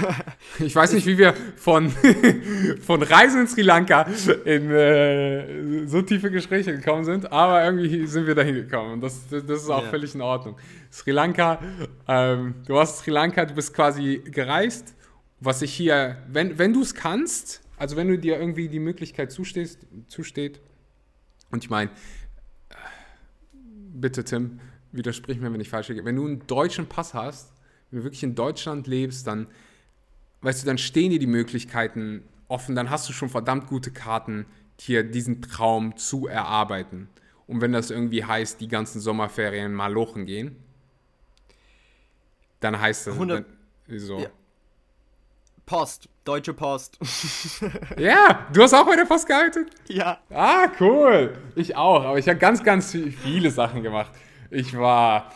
ich weiß nicht, wie wir von, von Reisen in Sri Lanka in äh, so tiefe Gespräche gekommen sind, aber irgendwie sind wir dahin gekommen und das, das ist auch ja. völlig in Ordnung. Sri Lanka, ähm, du warst Sri Lanka, du bist quasi gereist, was ich hier, wenn, wenn du es kannst, also wenn du dir irgendwie die Möglichkeit zustehst, zusteht, und ich meine, bitte Tim, widersprich mir, wenn ich falsch liege, wenn du einen deutschen Pass hast, wenn du wirklich in Deutschland lebst, dann, weißt du, dann stehen dir die Möglichkeiten offen, dann hast du schon verdammt gute Karten, dir diesen Traum zu erarbeiten. Und wenn das irgendwie heißt, die ganzen Sommerferien mal lochen gehen, dann heißt das. 100, dann, wieso? Ja. Post, Deutsche Post. ja, du hast auch bei der Post gearbeitet? Ja. Ah, cool. Ich auch, aber ich habe ganz, ganz viele Sachen gemacht. Ich war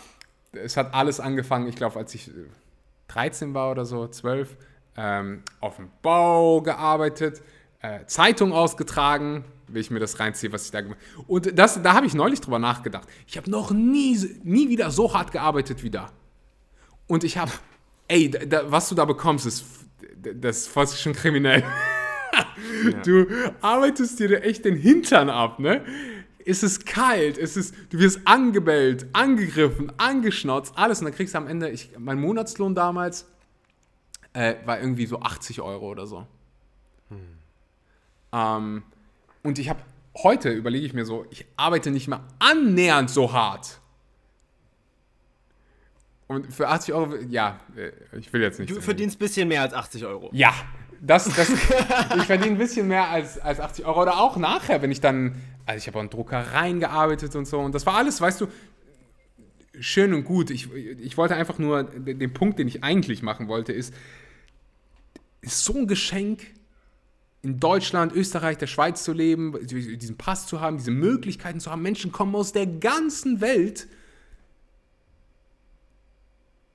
es hat alles angefangen, ich glaube, als ich 13 war oder so, 12, ähm, auf dem Bau gearbeitet, äh, Zeitung ausgetragen, wenn ich mir das reinziehe, was ich da gemacht habe. Und das, da habe ich neulich drüber nachgedacht. Ich habe noch nie, nie wieder so hart gearbeitet wie da. Und ich habe, ey, da, was du da bekommst, ist, das ist fast schon kriminell. Ja. Du arbeitest dir echt den Hintern ab, ne? Es ist kalt, es ist, du wirst angebellt, angegriffen, angeschnauzt, alles. Und dann kriegst du am Ende, ich, mein Monatslohn damals äh, war irgendwie so 80 Euro oder so. Hm. Ähm, und ich habe heute, überlege ich mir so, ich arbeite nicht mehr annähernd so hart. Und für 80 Euro, ja, äh, ich will jetzt nicht. Du verdienst ein bisschen mehr als 80 Euro. Ja, das, das, ich verdiene ein bisschen mehr als, als 80 Euro. Oder auch nachher, wenn ich dann also ich habe an Druckereien gearbeitet und so. Und das war alles, weißt du, schön und gut. Ich, ich wollte einfach nur, den Punkt, den ich eigentlich machen wollte, ist, ist so ein Geschenk, in Deutschland, Österreich, der Schweiz zu leben, diesen Pass zu haben, diese Möglichkeiten zu haben. Menschen kommen aus der ganzen Welt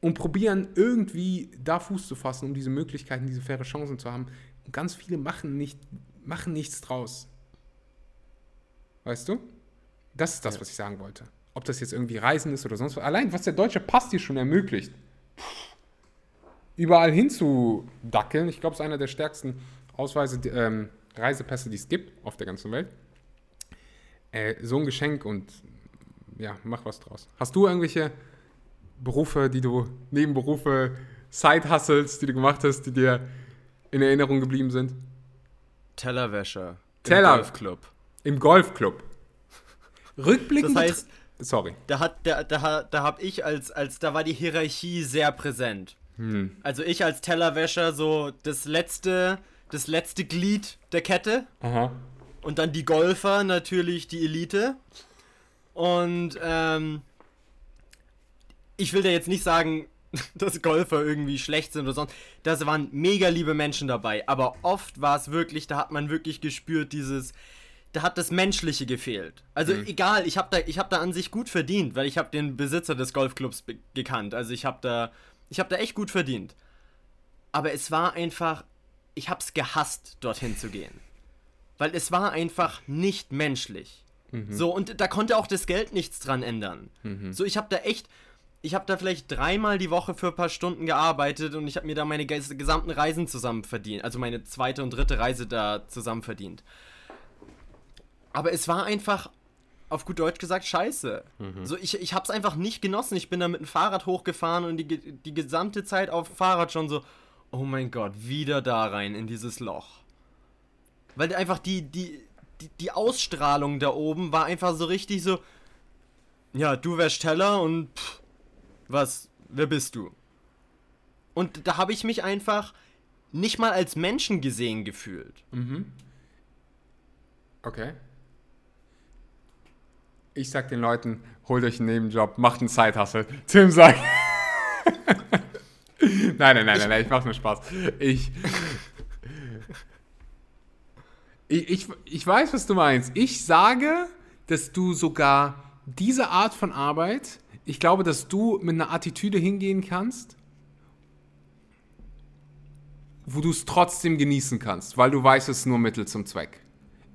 und probieren irgendwie da Fuß zu fassen, um diese Möglichkeiten, diese faire Chancen zu haben. Und ganz viele machen, nicht, machen nichts draus. Weißt du? Das ist das, ja. was ich sagen wollte. Ob das jetzt irgendwie Reisen ist oder sonst was. Allein, was der deutsche Pass dir schon ermöglicht, überall hinzudackeln. Ich glaube, es ist einer der stärksten Ausweise, ähm, Reisepässe, die es gibt auf der ganzen Welt. Äh, so ein Geschenk und ja, mach was draus. Hast du irgendwelche Berufe, die du, Nebenberufe, Side-Hustles, die du gemacht hast, die dir in Erinnerung geblieben sind? Tellerwäscher. Teller. Im Golfclub. Im Golfclub. Rückblickend. Das heißt, sorry. da hat, da, da, da hab ich als, als, da war die Hierarchie sehr präsent. Hm. Also ich als Tellerwäscher so das letzte, das letzte Glied der Kette Aha. und dann die Golfer natürlich die Elite. Und ähm, ich will da jetzt nicht sagen, dass Golfer irgendwie schlecht sind oder sonst. Das waren mega liebe Menschen dabei. Aber oft war es wirklich, da hat man wirklich gespürt, dieses, da hat das Menschliche gefehlt. Also egal, ich habe da, ich habe da an sich gut verdient, weil ich habe den Besitzer des Golfclubs gekannt. Also ich habe da, ich habe da echt gut verdient. Aber es war einfach, ich habe es gehasst, dorthin zu gehen, weil es war einfach nicht menschlich. So und da konnte auch das Geld nichts dran ändern. So ich habe da echt, ich habe da vielleicht dreimal die Woche für ein paar Stunden gearbeitet und ich habe mir da meine ges- gesamten Reisen zusammen verdient, also meine zweite und dritte Reise da zusammen verdient. Aber es war einfach, auf gut Deutsch gesagt, scheiße. So, ich, ich hab's einfach nicht genossen. Ich bin da mit dem Fahrrad hochgefahren und die, die gesamte Zeit auf dem Fahrrad schon so, oh mein Gott, wieder da rein in dieses Loch. Weil einfach die, die, die, die Ausstrahlung da oben war einfach so richtig so, ja, du wärst Teller und pff, was, wer bist du? Und da habe ich mich einfach nicht mal als Menschen gesehen gefühlt. Okay. Ich sag den Leuten, holt euch einen Nebenjob, macht einen Side-Hustle. Tim sagt. nein, nein, nein, nein, nein, ich mach nur Spaß. Ich, ich, ich, ich weiß, was du meinst. Ich sage, dass du sogar diese Art von Arbeit, ich glaube, dass du mit einer Attitüde hingehen kannst, wo du es trotzdem genießen kannst, weil du weißt, es ist nur Mittel zum Zweck.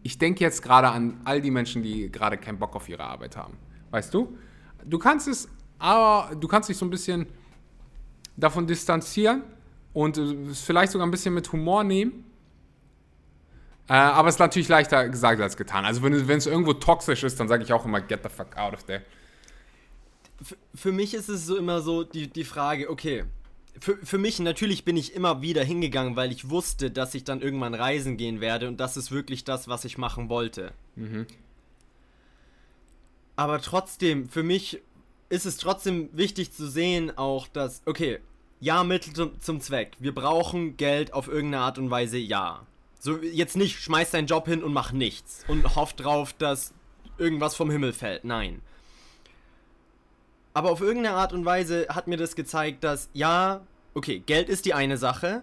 Ich denke jetzt gerade an all die Menschen, die gerade keinen Bock auf ihre Arbeit haben. Weißt du? Du kannst es, aber du kannst dich so ein bisschen davon distanzieren und äh, es vielleicht sogar ein bisschen mit Humor nehmen. Äh, aber es ist natürlich leichter gesagt als getan. Also wenn, es- wenn es irgendwo toxisch ist, dann sage ich auch immer, get the fuck out of there. Für mich ist es so immer so die, die Frage, okay, für, für mich natürlich bin ich immer wieder hingegangen, weil ich wusste, dass ich dann irgendwann reisen gehen werde und das ist wirklich das, was ich machen wollte. Aber trotzdem, für mich ist es trotzdem wichtig zu sehen auch, dass, okay, ja, Mittel zum, zum Zweck. Wir brauchen Geld auf irgendeine Art und Weise, ja. So, jetzt nicht, schmeiß deinen Job hin und mach nichts und hoff drauf, dass irgendwas vom Himmel fällt. Nein. Aber auf irgendeine Art und Weise hat mir das gezeigt, dass ja, okay, Geld ist die eine Sache,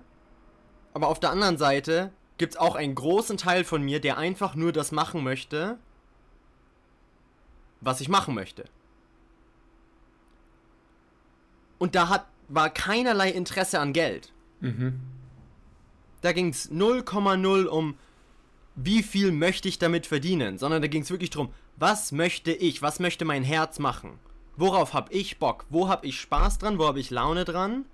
aber auf der anderen Seite gibt es auch einen großen Teil von mir, der einfach nur das machen möchte, was ich machen möchte. Und da hat, war keinerlei Interesse an Geld. Da ging es 0,0 um, wie viel möchte ich damit verdienen, sondern da ging es wirklich darum, was möchte ich, was möchte mein Herz machen? Worauf habe ich Bock? Wo habe ich Spaß dran? Wo habe ich Laune dran?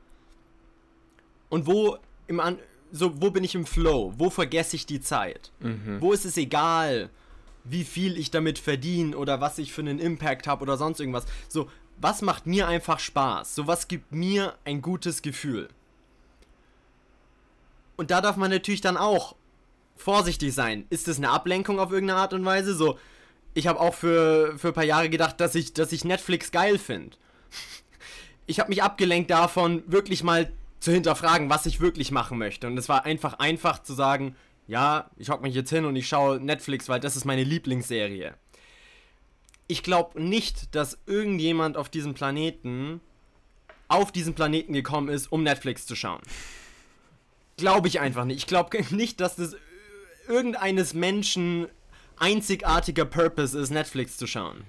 Und wo im An so wo bin ich im Flow? Wo vergesse ich die Zeit? Wo ist es egal, wie viel ich damit verdiene oder was ich für einen Impact habe oder sonst irgendwas? So, was macht mir einfach Spaß? So was gibt mir ein gutes Gefühl? Und da darf man natürlich dann auch vorsichtig sein. Ist es eine Ablenkung auf irgendeine Art und Weise? So, ich habe auch für, für ein paar Jahre gedacht, dass ich, dass ich Netflix geil finde. Ich habe mich abgelenkt davon, wirklich mal zu hinterfragen, was ich wirklich machen möchte. Und es war einfach einfach zu sagen, ja, ich hock mich jetzt hin und ich schaue Netflix, weil das ist meine Lieblingsserie. Ich glaube nicht, dass irgendjemand auf diesem Planeten auf diesen Planeten gekommen ist, um Netflix zu schauen. Glaube ich einfach nicht. Ich glaube nicht, dass das irgendeines Menschen einzigartiger Purpose ist, Netflix zu schauen.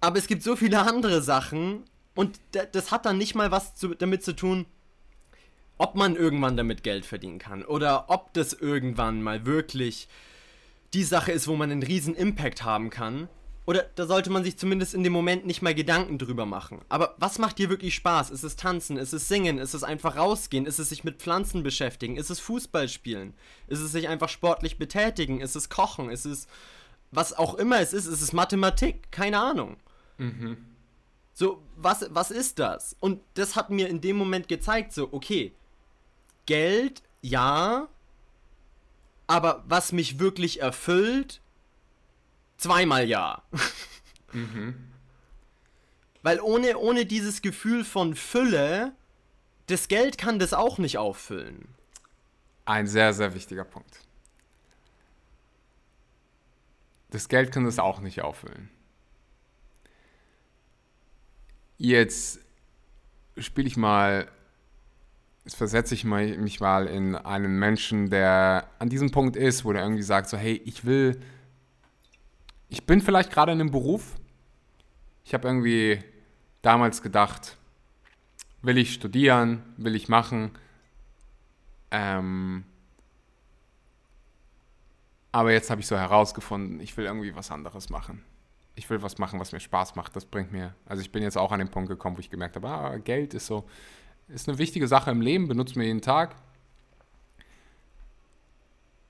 Aber es gibt so viele andere Sachen und da- das hat dann nicht mal was zu, damit zu tun, ob man irgendwann damit Geld verdienen kann oder ob das irgendwann mal wirklich die Sache ist, wo man einen riesen Impact haben kann. Oder da sollte man sich zumindest in dem Moment nicht mal Gedanken drüber machen. Aber was macht dir wirklich Spaß? Ist es Tanzen? Ist es Singen? Ist es einfach rausgehen? Ist es sich mit Pflanzen beschäftigen? Ist es Fußball spielen? Ist es sich einfach sportlich betätigen? Ist es Kochen? Ist es was auch immer es ist? Ist es Mathematik? Keine Ahnung. So, was, was ist das? Und das hat mir in dem Moment gezeigt, so, okay, Geld, ja, aber was mich wirklich erfüllt, zweimal ja. Mhm. Weil ohne, ohne dieses Gefühl von Fülle, das Geld kann das auch nicht auffüllen. Ein sehr, sehr wichtiger Punkt. Das Geld kann das auch nicht auffüllen. Jetzt spiele ich mal, jetzt versetze ich mich mal in einen Menschen, der an diesem Punkt ist, wo der irgendwie sagt, so, hey, ich will, ich bin vielleicht gerade in einem Beruf, ich habe irgendwie damals gedacht, will ich studieren, will ich machen, ähm, aber jetzt habe ich so herausgefunden, ich will irgendwie was anderes machen. Ich will was machen, was mir Spaß macht. Das bringt mir. Also ich bin jetzt auch an den Punkt gekommen, wo ich gemerkt habe, ah, Geld ist so, ist eine wichtige Sache im Leben, benutzt mir jeden Tag.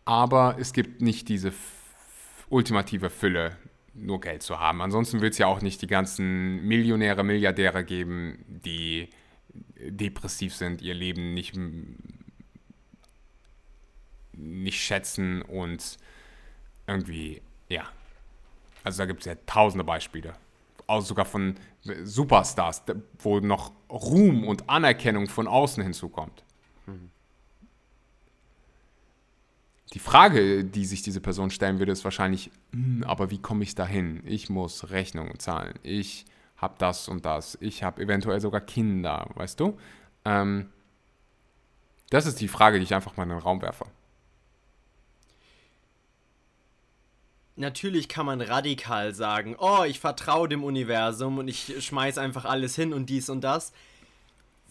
Aber es gibt nicht diese ultimative Fülle, nur Geld zu haben. Ansonsten wird es ja auch nicht die ganzen Millionäre, Milliardäre geben, die depressiv sind, ihr Leben nicht nicht schätzen und irgendwie, ja. Also da gibt es ja tausende Beispiele. Auch sogar von Superstars, wo noch Ruhm und Anerkennung von außen hinzukommt. Mhm. Die Frage, die sich diese Person stellen würde, ist wahrscheinlich, hm, aber wie komme ich dahin? Ich muss Rechnungen zahlen. Ich habe das und das. Ich habe eventuell sogar Kinder, weißt du? Ähm, das ist die Frage, die ich einfach mal in den Raum werfe. natürlich kann man radikal sagen, oh, ich vertraue dem Universum und ich schmeiß einfach alles hin und dies und das.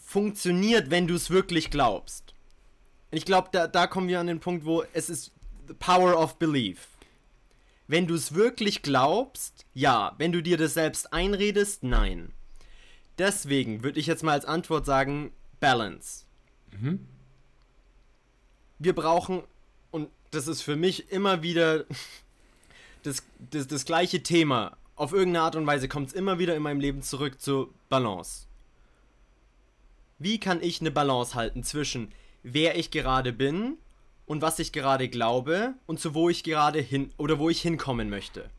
Funktioniert, wenn du es wirklich glaubst. Ich glaube, da, da kommen wir an den Punkt, wo es ist the power of belief. Wenn du es wirklich glaubst, ja. Wenn du dir das selbst einredest, nein. Deswegen würde ich jetzt mal als Antwort sagen, Balance. Mhm. Wir brauchen, und das ist für mich immer wieder das, das, das gleiche Thema. Auf irgendeine Art und Weise kommt es immer wieder in meinem Leben zurück zur Balance. Wie kann ich eine Balance halten zwischen wer ich gerade bin und was ich gerade glaube und zu wo ich gerade hin oder wo ich hinkommen möchte?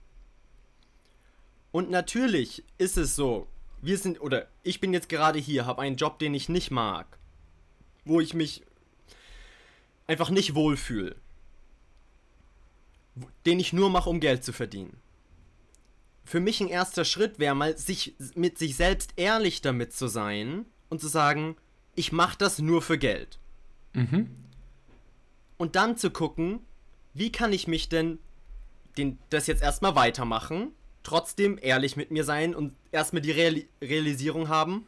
Und natürlich ist es so, wir sind oder ich bin jetzt gerade hier, habe einen Job, den ich nicht mag, wo ich mich einfach nicht wohlfühle den ich nur mache, um Geld zu verdienen. Für mich ein erster Schritt wäre mal, sich mit sich selbst ehrlich damit zu sein und zu sagen, ich mache das nur für Geld. Mhm. Und dann zu gucken, wie kann ich mich denn den, das jetzt erstmal weitermachen, trotzdem ehrlich mit mir sein und erstmal die Real Realisierung haben,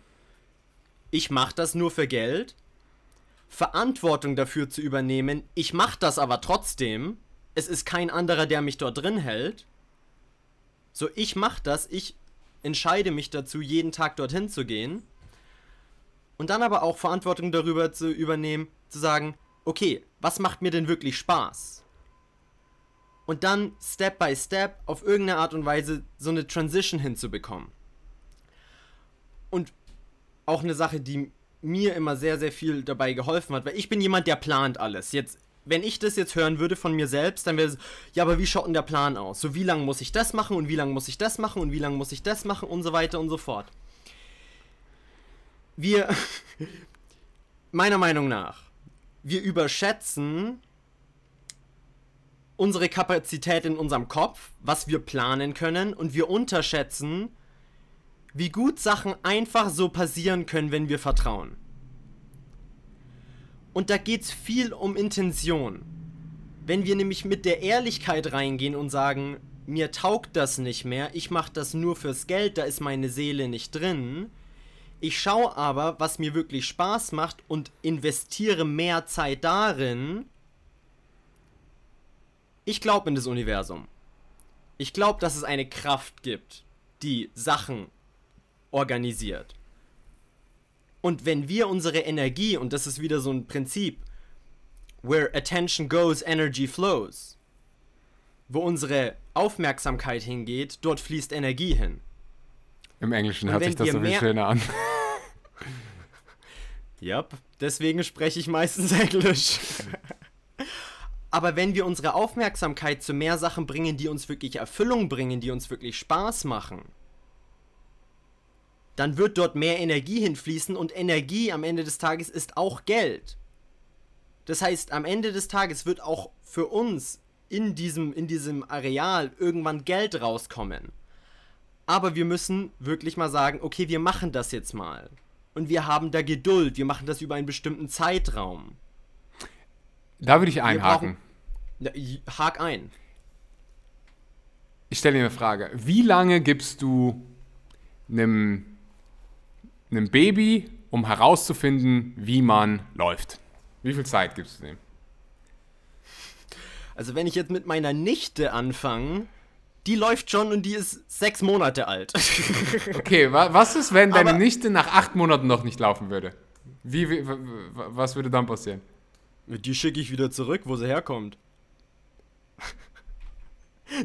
ich mache das nur für Geld, Verantwortung dafür zu übernehmen, ich mache das aber trotzdem es ist kein anderer, der mich dort drin hält. So, ich mache das, ich entscheide mich dazu, jeden Tag dorthin zu gehen. Und dann aber auch Verantwortung darüber zu übernehmen, zu sagen, okay, was macht mir denn wirklich Spaß? Und dann Step by Step auf irgendeine Art und Weise so eine Transition hinzubekommen. Und auch eine Sache, die mir immer sehr, sehr viel dabei geholfen hat, weil ich bin jemand, der plant alles. Jetzt wenn ich das jetzt hören würde von mir selbst, dann wäre es, ja, aber wie schaut denn der Plan aus? So, wie lange muss ich das machen und wie lange muss ich das machen und wie lange muss ich das machen und so weiter und so fort. Wir, meiner Meinung nach, wir überschätzen unsere Kapazität in unserem Kopf, was wir planen können und wir unterschätzen, wie gut Sachen einfach so passieren können, wenn wir vertrauen. Und da geht es viel um Intention. Wenn wir nämlich mit der Ehrlichkeit reingehen und sagen, mir taugt das nicht mehr, ich mache das nur fürs Geld, da ist meine Seele nicht drin. Ich schaue aber, was mir wirklich Spaß macht und investiere mehr Zeit darin. Ich glaube in das Universum. Ich glaube, dass es eine Kraft gibt, die Sachen organisiert. Und wenn wir unsere Energie, und das ist wieder so ein Prinzip, where attention goes, energy flows, wo unsere Aufmerksamkeit hingeht, dort fließt Energie hin. Im Englischen hört sich das so viel schöner an. Ja, deswegen spreche ich meistens Englisch. Aber wenn wir unsere Aufmerksamkeit zu mehr Sachen bringen, die uns wirklich Erfüllung bringen, die uns wirklich Spaß machen, dann wird dort mehr Energie hinfließen und Energie am Ende des Tages ist auch Geld. Das heißt, am Ende des Tages wird auch für uns in diesem, in diesem Areal irgendwann Geld rauskommen. Aber wir müssen wirklich mal sagen, okay, wir machen das jetzt mal. Und wir haben da Geduld, wir machen das über einen bestimmten Zeitraum. Da würde ich einhaken. brauchen- hak ein. Ich stelle dir eine Frage. Wie lange gibst du einem, einem Baby, um herauszufinden, wie man läuft? Wie viel Zeit gibst du dem? Also wenn ich jetzt mit meiner Nichte anfange, die läuft schon und die ist sechs Monate alt. Okay, wa was ist, wenn deine Aber- Nichte nach acht Monaten noch nicht laufen würde? Wie, wie, wa- wa- was würde dann passieren? Die schicke ich wieder zurück, wo sie herkommt.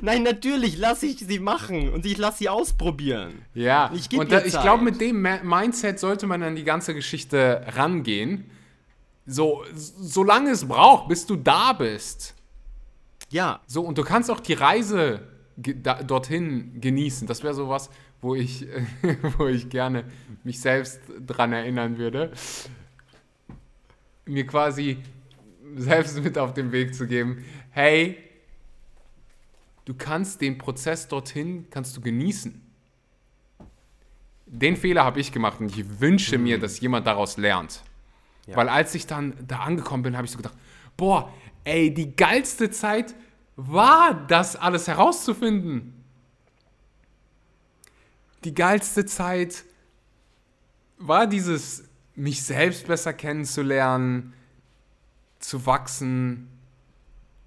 Nein, natürlich lasse ich sie machen und ich lasse sie ausprobieren. Ja, Ich und da, ich glaube, mit dem Mindset sollte man an die ganze Geschichte rangehen. So, solange es braucht, bis du da bist. Ja, So, und du kannst auch die Reise da, dorthin genießen. Das wäre sowas, wo ich, wo ich gerne mich selbst dran erinnern würde. Mir quasi selbst mit auf den Weg zu geben, hey, du kannst den Prozess dorthin, kannst du genießen. Den Fehler habe ich gemacht und ich wünsche mir, dass jemand daraus lernt. Ja. Weil als ich dann da angekommen bin, habe ich so gedacht, boah, ey, die geilste Zeit war das alles herauszufinden. Die geilste Zeit war dieses, mich selbst besser kennenzulernen, zu wachsen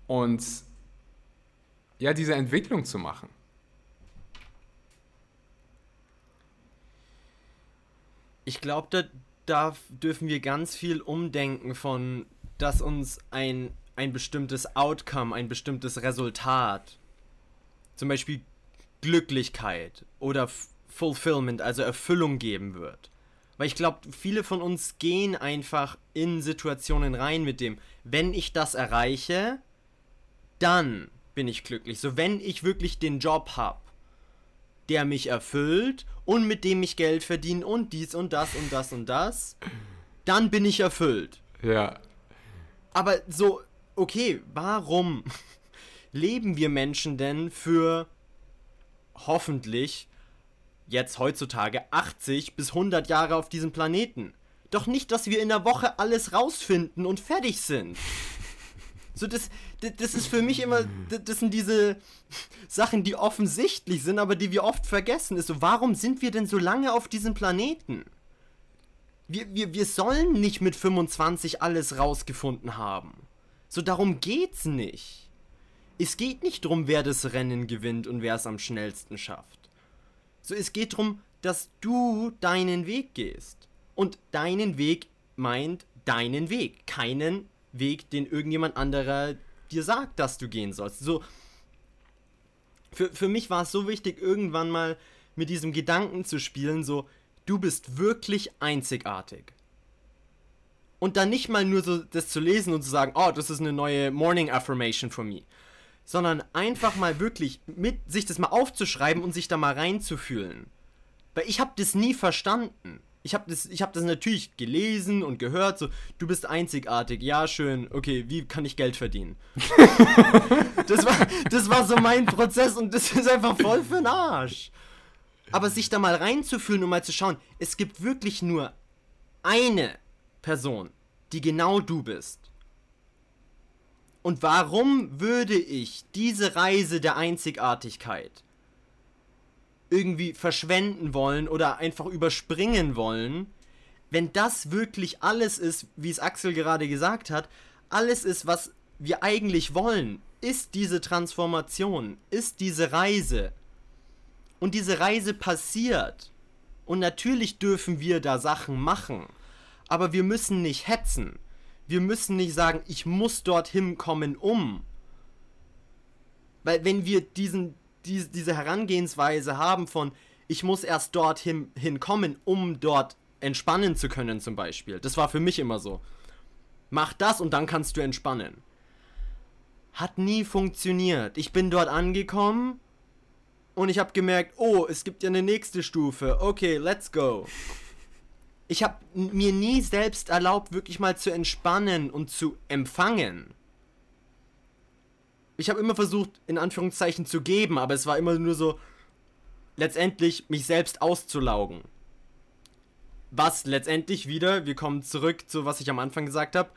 und ja, diese Entwicklung zu machen. ich glaube, da, da dürfen wir ganz viel umdenken von, dass uns ein, ein bestimmtes Outcome, ein bestimmtes Resultat, zum Beispiel Glücklichkeit oder F Fulfillment, also Erfüllung geben wird. Weil ich glaube, viele von uns gehen einfach in Situationen rein mit dem, wenn ich das erreiche, dann bin ich glücklich. So, wenn ich wirklich den Job habe, der mich erfüllt und mit dem ich Geld verdiene und dies und das und das und das, dann bin ich erfüllt. Ja. Aber so, okay, warum leben wir Menschen denn für hoffentlich jetzt heutzutage 80 bis 100 Jahre auf diesem Planeten? Doch nicht, dass wir in der Woche alles rausfinden und fertig sind. So, das, das, das ist für mich immer, das, das sind diese Sachen, die offensichtlich sind, aber die wir oft vergessen. Ist so, warum sind wir denn so lange auf diesem Planeten? Wir, wir, wir sollen nicht mit 25 alles rausgefunden haben. So, darum geht's nicht. Es geht nicht darum, wer das Rennen gewinnt und wer es am schnellsten schafft. So, es geht darum, dass du deinen Weg gehst. Und deinen Weg meint deinen Weg, keinen Weg, den irgendjemand anderer dir sagt, dass du gehen sollst. So, für, für mich war es so wichtig, irgendwann mal mit diesem Gedanken zu spielen, so, du bist wirklich einzigartig. Und dann nicht mal nur so das zu lesen und zu sagen, oh, das ist eine neue Morning Affirmation for me. Sondern einfach mal wirklich mit sich das mal aufzuschreiben und sich da mal reinzufühlen. Weil ich habe das nie verstanden. Ich habe das, ich hab das natürlich gelesen und gehört, so, du bist einzigartig, ja, schön, okay, wie kann ich Geld verdienen? das, war, das war so mein Prozess und das ist einfach voll für den Arsch. Aber sich da mal reinzufühlen und mal zu schauen, es gibt wirklich nur eine Person, die genau du bist. Und warum würde ich diese Reise der Einzigartigkeit irgendwie verschwenden wollen oder einfach überspringen wollen, wenn das wirklich alles ist, wie es Axel gerade gesagt hat, alles ist, was wir eigentlich wollen, ist diese Transformation, ist diese Reise. Und diese Reise passiert. Und natürlich dürfen wir da Sachen machen. Aber wir müssen nicht hetzen. Wir müssen nicht sagen, ich muss dorthin kommen, um. Weil wenn wir diesen, die, diese Herangehensweise haben von, ich muss erst dorthin hinkommen, um dort entspannen zu können, zum Beispiel. Das war für mich immer so. Mach das und dann kannst du entspannen. Hat nie funktioniert. Ich bin dort angekommen und ich habe gemerkt, oh, es gibt ja eine nächste Stufe. Okay, let's go. Ich habe mir nie selbst erlaubt, wirklich mal zu entspannen und zu empfangen. Ich habe immer versucht, in Anführungszeichen zu geben, aber es war immer nur so, letztendlich mich selbst auszulaugen. Was letztendlich wieder, wir kommen zurück zu was ich am Anfang gesagt habe,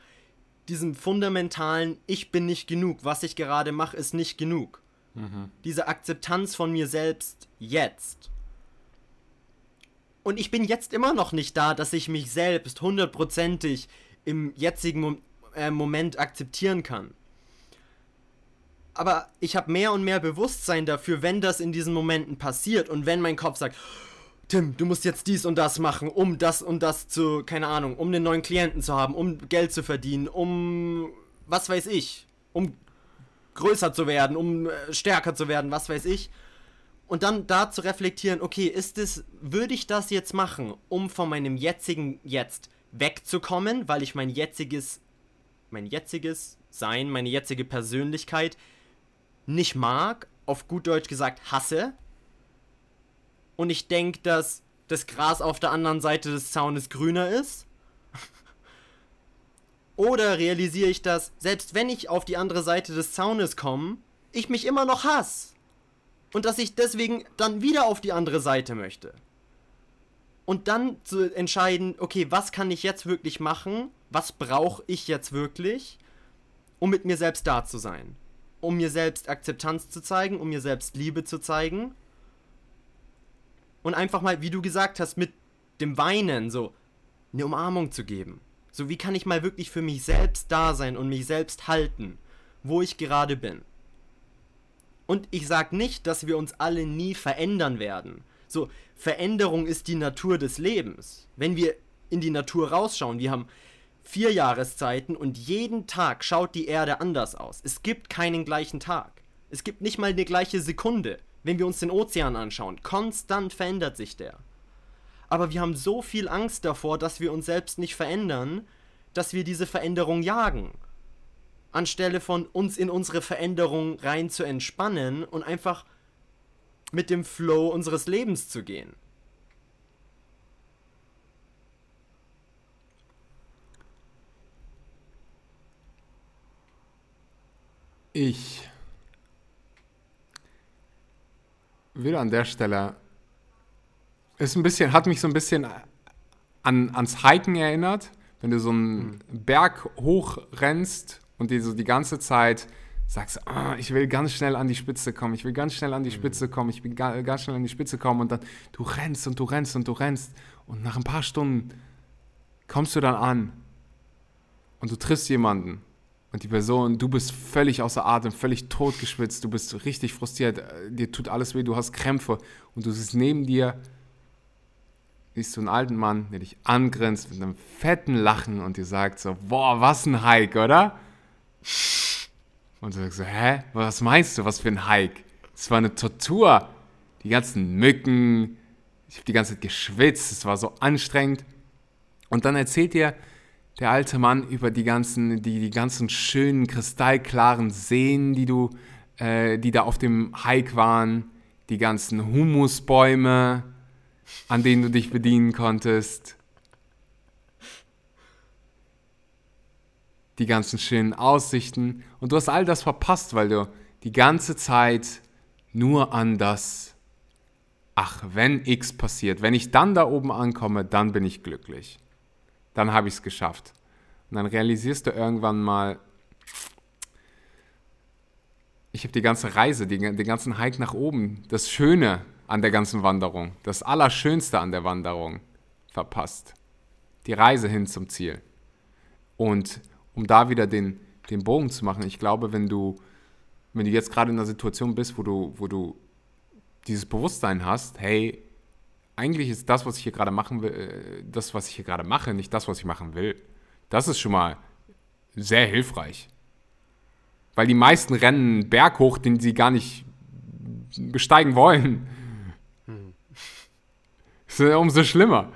diesem fundamentalen Ich bin nicht genug, was ich gerade mache, ist nicht genug. Mhm. Diese Akzeptanz von mir selbst jetzt. Und ich bin jetzt immer noch nicht da, dass ich mich selbst hundertprozentig im jetzigen Mo äh, Moment akzeptieren kann. Aber ich habe mehr und mehr Bewusstsein dafür, wenn das in diesen Momenten passiert und wenn mein Kopf sagt, Tim, du musst jetzt dies und das machen, um das und das zu, keine Ahnung, um einen neuen Klienten zu haben, um Geld zu verdienen, um was weiß ich, um größer zu werden, um äh, stärker zu werden, was weiß ich. Und dann da zu reflektieren, okay, ist es, würde ich das jetzt machen, um von meinem jetzigen Jetzt wegzukommen, weil ich mein jetziges, mein jetziges Sein, meine jetzige Persönlichkeit nicht mag, auf gut Deutsch gesagt hasse, und ich denke, dass das Gras auf der anderen Seite des Zaunes grüner ist? Oder realisiere ich, dass selbst wenn ich auf die andere Seite des Zaunes komme, ich mich immer noch hasse? Und dass ich deswegen dann wieder auf die andere Seite möchte? Und dann zu entscheiden, okay, was kann ich jetzt wirklich machen? Was brauche ich jetzt wirklich, um mit mir selbst da zu sein? Um mir selbst Akzeptanz zu zeigen, um mir selbst Liebe zu zeigen und einfach mal, wie du gesagt hast, mit dem Weinen so eine Umarmung zu geben. So, wie kann ich mal wirklich für mich selbst da sein und mich selbst halten, wo ich gerade bin? Und ich sag nicht, dass wir uns alle nie verändern werden. So, Veränderung ist die Natur des Lebens. Wenn wir in die Natur rausschauen, wir haben vier Jahreszeiten und jeden Tag schaut die Erde anders aus. Es gibt keinen gleichen Tag. Es gibt nicht mal eine gleiche Sekunde wenn wir uns den Ozean anschauen. Konstant verändert sich der. Aber wir haben so viel Angst davor, dass wir uns selbst nicht verändern, dass wir diese Veränderung jagen. Anstelle von uns in unsere Veränderung rein zu entspannen und einfach mit dem Flow unseres Lebens zu gehen. Ich würde an der Stelle ist ein bisschen, hat mich so ein bisschen an, ans Hiken erinnert, wenn du so einen mhm. Berg hochrennst und dir so die ganze Zeit sagst, oh, ich will ganz schnell an die Spitze kommen, ich will ganz schnell an die mhm. Spitze kommen, ich will ganz schnell an die Spitze kommen und dann du rennst und du rennst und du rennst und nach ein paar Stunden kommst du dann an und du triffst jemanden und die Person, du bist völlig außer Atem, völlig totgeschwitzt, du bist richtig frustriert, äh, dir tut alles weh, du hast Krämpfe und du siehst neben dir, siehst du einen alten Mann, der dich angrinst mit einem fetten Lachen und dir sagt so, boah, was ein Hike, oder? Und du sagst so, hä, was meinst du, was für ein Hike? Es war eine Tortur. Die ganzen Mücken, ich habe die ganze Zeit geschwitzt, es war so anstrengend. Und dann erzählt dir der alte Mann über die ganzen, die, die ganzen schönen, kristallklaren Seen, die du, äh, die da auf dem Hike waren, die ganzen Humusbäume, an denen du dich bedienen konntest, die ganzen schönen Aussichten und du hast all das verpasst, weil du die ganze Zeit nur an das, ach, wenn X passiert, wenn ich dann da oben ankomme, dann bin ich glücklich dann habe ich es geschafft. Und dann realisierst du irgendwann mal, ich habe die ganze Reise, die, den ganzen Hike nach oben, das Schöne an der ganzen Wanderung, das Allerschönste an der Wanderung verpasst. Die Reise hin zum Ziel. Und um da wieder den, den Bogen zu machen, ich glaube, wenn du, wenn du jetzt gerade in einer Situation bist, wo du, wo du dieses Bewusstsein hast, hey, eigentlich ist das, was ich hier gerade machen will, äh, das, was ich hier gerade mache, nicht das, was ich machen will. Das ist schon mal sehr hilfreich. Weil die meisten rennen Berg hoch, den sie gar nicht besteigen wollen. Das ist ja umso schlimmer.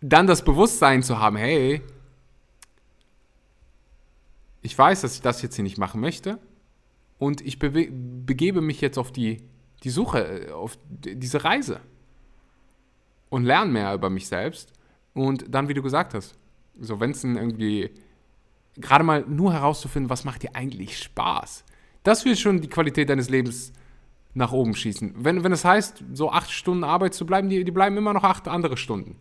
Dann das Bewusstsein zu haben, hey, ich weiß, dass ich das jetzt hier nicht machen möchte und ich begebe mich jetzt auf die, die Suche, äh, auf diese Reise und lerne mehr über mich selbst und dann, wie du gesagt hast, so wenn es irgendwie gerade mal nur herauszufinden, was macht dir eigentlich Spaß, das wird schon die Qualität deines Lebens nach oben schießen. Wenn, wenn es heißt, so acht Stunden Arbeit zu bleiben, die, die bleiben immer noch acht andere Stunden.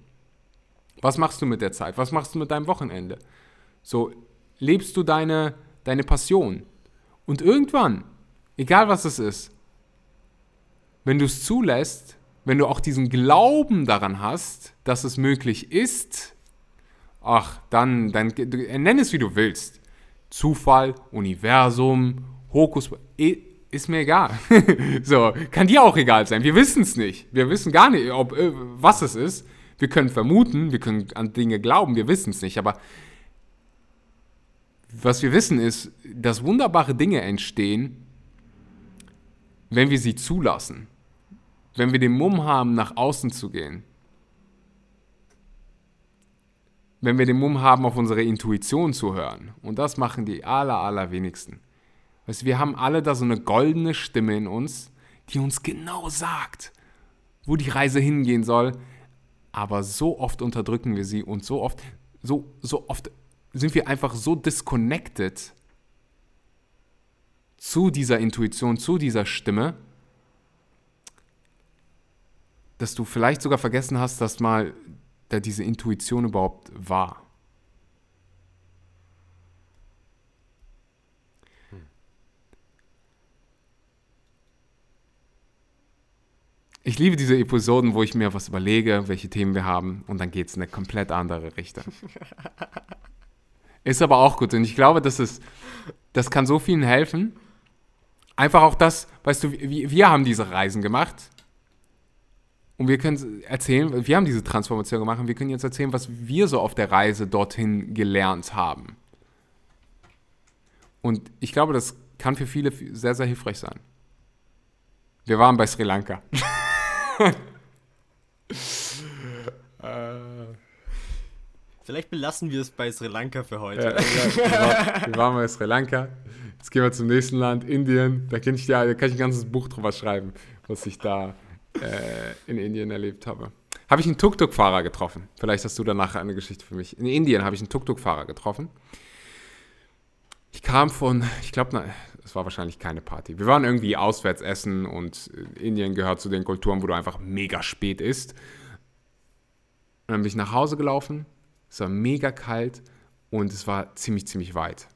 Was machst du mit der Zeit? Was machst du mit deinem Wochenende? So, lebst du deine, deine Passion? Und irgendwann, egal was es ist, wenn du es zulässt, wenn du auch diesen Glauben daran hast, dass es möglich ist, ach, dann, dann nenn es wie du willst. Zufall, Universum, Hokus, ist mir egal. so, kann dir auch egal sein. Wir wissen es nicht. Wir wissen gar nicht, ob, äh, was es ist. Wir können vermuten, wir können an Dinge glauben, wir wissen es nicht. Aber was wir wissen ist, dass wunderbare Dinge entstehen, wenn wir sie zulassen. Wenn wir den Mumm haben, nach außen zu gehen. Wenn wir den Mumm haben, auf unsere Intuition zu hören. Und das machen die aller, allerwenigsten. Weißt, wir haben alle da so eine goldene Stimme in uns, die uns genau sagt, wo die Reise hingehen soll. Aber so oft unterdrücken wir sie und so oft, so, so oft sind wir einfach so disconnected zu dieser Intuition, zu dieser Stimme, dass du vielleicht sogar vergessen hast, dass mal da diese Intuition überhaupt war. Ich liebe diese Episoden, wo ich mir was überlege, welche Themen wir haben und dann geht es in eine komplett andere Richtung. Ist aber auch gut und ich glaube, das, ist, das kann so vielen helfen. Einfach auch das, weißt du, wir, wir haben diese Reisen gemacht und wir können erzählen, wir haben diese Transformation gemacht und wir können jetzt erzählen, was wir so auf der Reise dorthin gelernt haben. Und ich glaube, das kann für viele sehr, sehr hilfreich sein. Wir waren bei Sri Lanka. Vielleicht belassen wir es bei Sri Lanka für heute. Ja, ja, wir, waren, wir waren bei Sri Lanka. Jetzt gehen wir zum nächsten Land, Indien. Da kann ich, ja, da kann ich ein ganzes Buch drüber schreiben, was ich da äh, in Indien erlebt habe. Habe ich einen Tuk-Tuk-Fahrer getroffen. Vielleicht hast du danach eine Geschichte für mich. In Indien habe ich einen Tuk-Tuk-Fahrer getroffen. Ich kam von, ich glaube, es war wahrscheinlich keine Party. Wir waren irgendwie auswärts essen und Indien gehört zu den Kulturen, wo du einfach mega spät isst. Und dann bin ich nach Hause gelaufen. Es war mega kalt und es war ziemlich, ziemlich weit.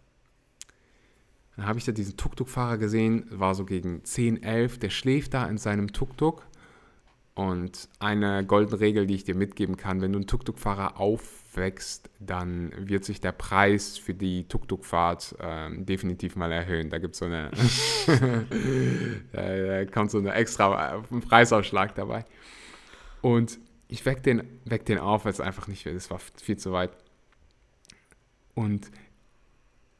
Dann habe ich da diesen Tuk-Tuk-Fahrer gesehen, war so gegen 10, 11, der schläft da in seinem Tuk-Tuk. Und eine goldene Regel, die ich dir mitgeben kann, wenn du einen Tuk-Tuk-Fahrer aufwächst, dann wird sich der Preis für die Tuk-Tuk-Fahrt äh, definitiv mal erhöhen. Da gibt so eine, da kommt so eine extra äh, Preisausschlag dabei. Und ich weck den, weck den auf, weil es einfach nicht, es war viel zu weit. Und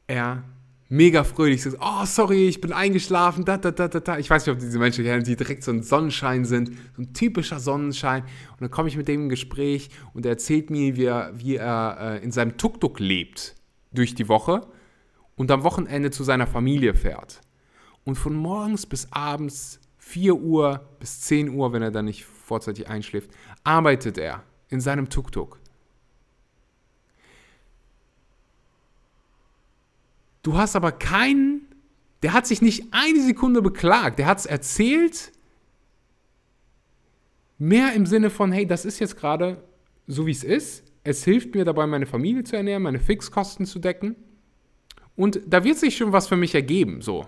er mega fröhlich. So, oh, sorry, ich bin eingeschlafen. Da, da, da, da, da. Ich weiß nicht, ob diese Menschen kennen, die direkt so ein Sonnenschein sind. So ein typischer Sonnenschein. Und dann komme ich mit dem in Gespräch und er erzählt mir, wie er, wie er äh, in seinem Tuk-Tuk lebt durch die Woche und am Wochenende zu seiner Familie fährt. Und von morgens bis abends 4 Uhr bis 10 Uhr, wenn er dann nicht vorzeitig einschläft, arbeitet er in seinem Tuk-Tuk. Du hast aber keinen, der hat sich nicht eine Sekunde beklagt, der hat es erzählt, mehr im Sinne von, hey, das ist jetzt gerade so, wie es ist. Es hilft mir dabei, meine Familie zu ernähren, meine Fixkosten zu decken. Und da wird sich schon was für mich ergeben, so.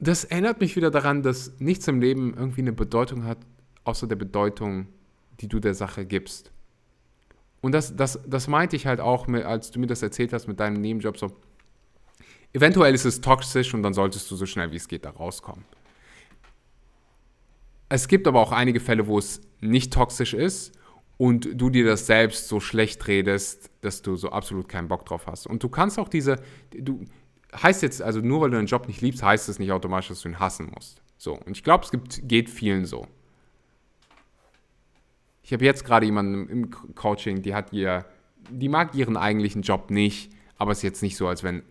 Das erinnert mich wieder daran, dass nichts im Leben irgendwie eine Bedeutung hat, außer der Bedeutung, die du der Sache gibst. Und das, das, das meinte ich halt auch, als du mir das erzählt hast mit deinem Nebenjob, so, eventuell ist es toxisch und dann solltest du so schnell wie es geht da rauskommen. Es gibt aber auch einige Fälle, wo es nicht toxisch ist und du dir das selbst so schlecht redest, dass du so absolut keinen Bock drauf hast. Und du kannst auch diese, du heißt jetzt, also nur weil du deinen Job nicht liebst, heißt es nicht automatisch, dass du ihn hassen musst. So, und ich glaube, es gibt, geht vielen so. Ich habe jetzt gerade jemanden im Coaching, die hat ihr, die mag ihren eigentlichen Job nicht, aber es ist jetzt nicht so, als wenn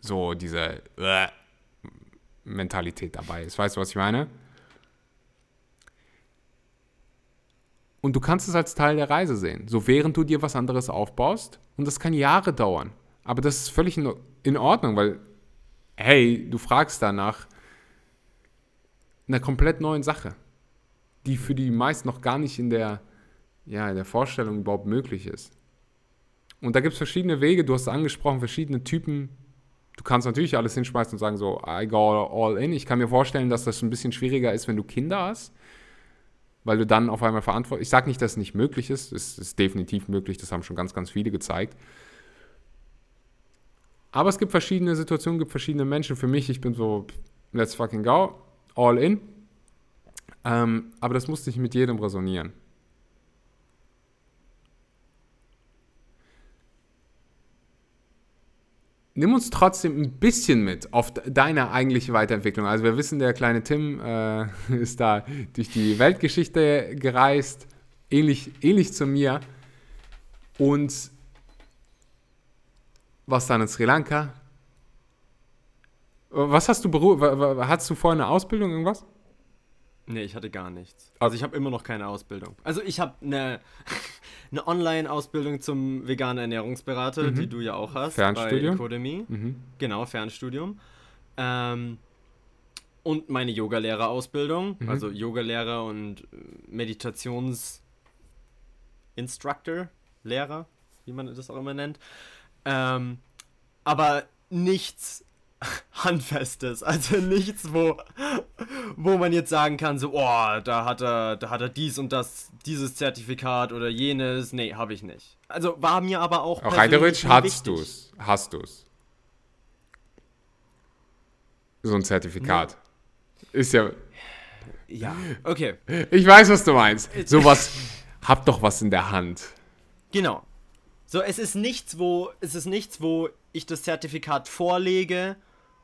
so diese äh, Mentalität dabei ist. Weißt du, was ich meine? Und du kannst es als Teil der Reise sehen. So während du dir was anderes aufbaust. Und das kann Jahre dauern. Aber das ist völlig in Ordnung, weil, hey, du fragst danach einer komplett neuen Sache, die für die meisten noch gar nicht in der, ja, in der Vorstellung überhaupt möglich ist. Und da gibt es verschiedene Wege, du hast angesprochen, verschiedene Typen. Du kannst natürlich alles hinschmeißen und sagen so, I go all in. Ich kann mir vorstellen, dass das ein bisschen schwieriger ist, wenn du Kinder hast weil du dann auf einmal verantwortlich. Ich sage nicht, dass es nicht möglich ist. Es ist definitiv möglich. Das haben schon ganz, ganz viele gezeigt. Aber es gibt verschiedene Situationen, gibt verschiedene Menschen. Für mich, ich bin so, let's fucking go, all in. Ähm, aber das muss nicht mit jedem resonieren. nimm uns trotzdem ein bisschen mit auf deine eigentliche Weiterentwicklung. Also wir wissen, der kleine Tim äh, ist da durch die Weltgeschichte gereist, ähnlich, ähnlich zu mir. Und was dann in Sri Lanka? Was hast du beru Hattest du vorher eine Ausbildung, irgendwas? Nee, ich hatte gar nichts. Also ich habe immer noch keine Ausbildung. Also ich habe eine, eine Online-Ausbildung zum veganen Ernährungsberater, mhm. die du ja auch hast. Fernstudium. Bei Academy. Mhm. Genau, Fernstudium. Ähm, und meine Yogalehrerausbildung, mhm. also Yogalehrer und Meditationsinstructor, Lehrer, wie man das auch immer nennt. Ähm, aber nichts Handfestes. Also nichts, wo, wo man jetzt sagen kann, so, oh, da hat er, da hat er dies und das, dieses Zertifikat oder jenes. Nee, habe ich nicht. Also war mir aber auch. Auch rein theoretisch hast du es. Hast du es. So ein Zertifikat. Ja. Ist ja. Ja, okay. Ich weiß, was du meinst. Sowas, hab doch was in der Hand. Genau. So, es ist nichts, wo, es ist nichts, wo ich das Zertifikat vorlege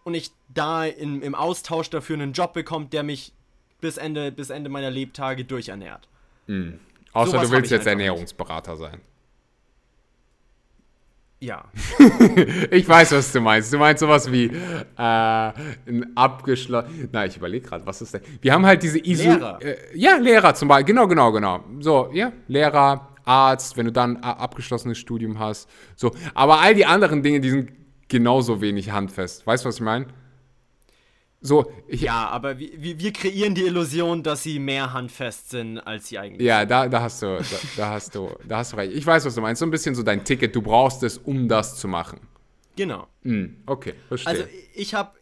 und ich da in, im Austausch dafür einen Job bekomme, der mich bis Ende, bis Ende meiner Lebtage durchernährt. Mhm. Außer so du willst jetzt Ernährungsberater nicht. sein. Ja. ich weiß, was du meinst. Du meinst sowas wie äh, ein abgeschlossen. Na, ich überlege gerade, was ist denn? Wir haben halt diese ISO. Lehrer. Äh, ja, Lehrer zum Beispiel. Genau, genau, genau. So, ja, Lehrer, Arzt, wenn du dann abgeschlossenes Studium hast. So, aber all die anderen Dinge, die sind genauso wenig handfest. Weißt du, was ich meine? So, ja, aber wir, wir kreieren die Illusion, dass sie mehr handfest sind, als sie eigentlich ja, sind. Ja, da, da, hast du, da, da, hast du, da hast du recht. Ich weiß, was du meinst. So ein bisschen so dein Ticket, du brauchst es, um das zu machen. Genau. Mm, okay, verstehe. Also ich habe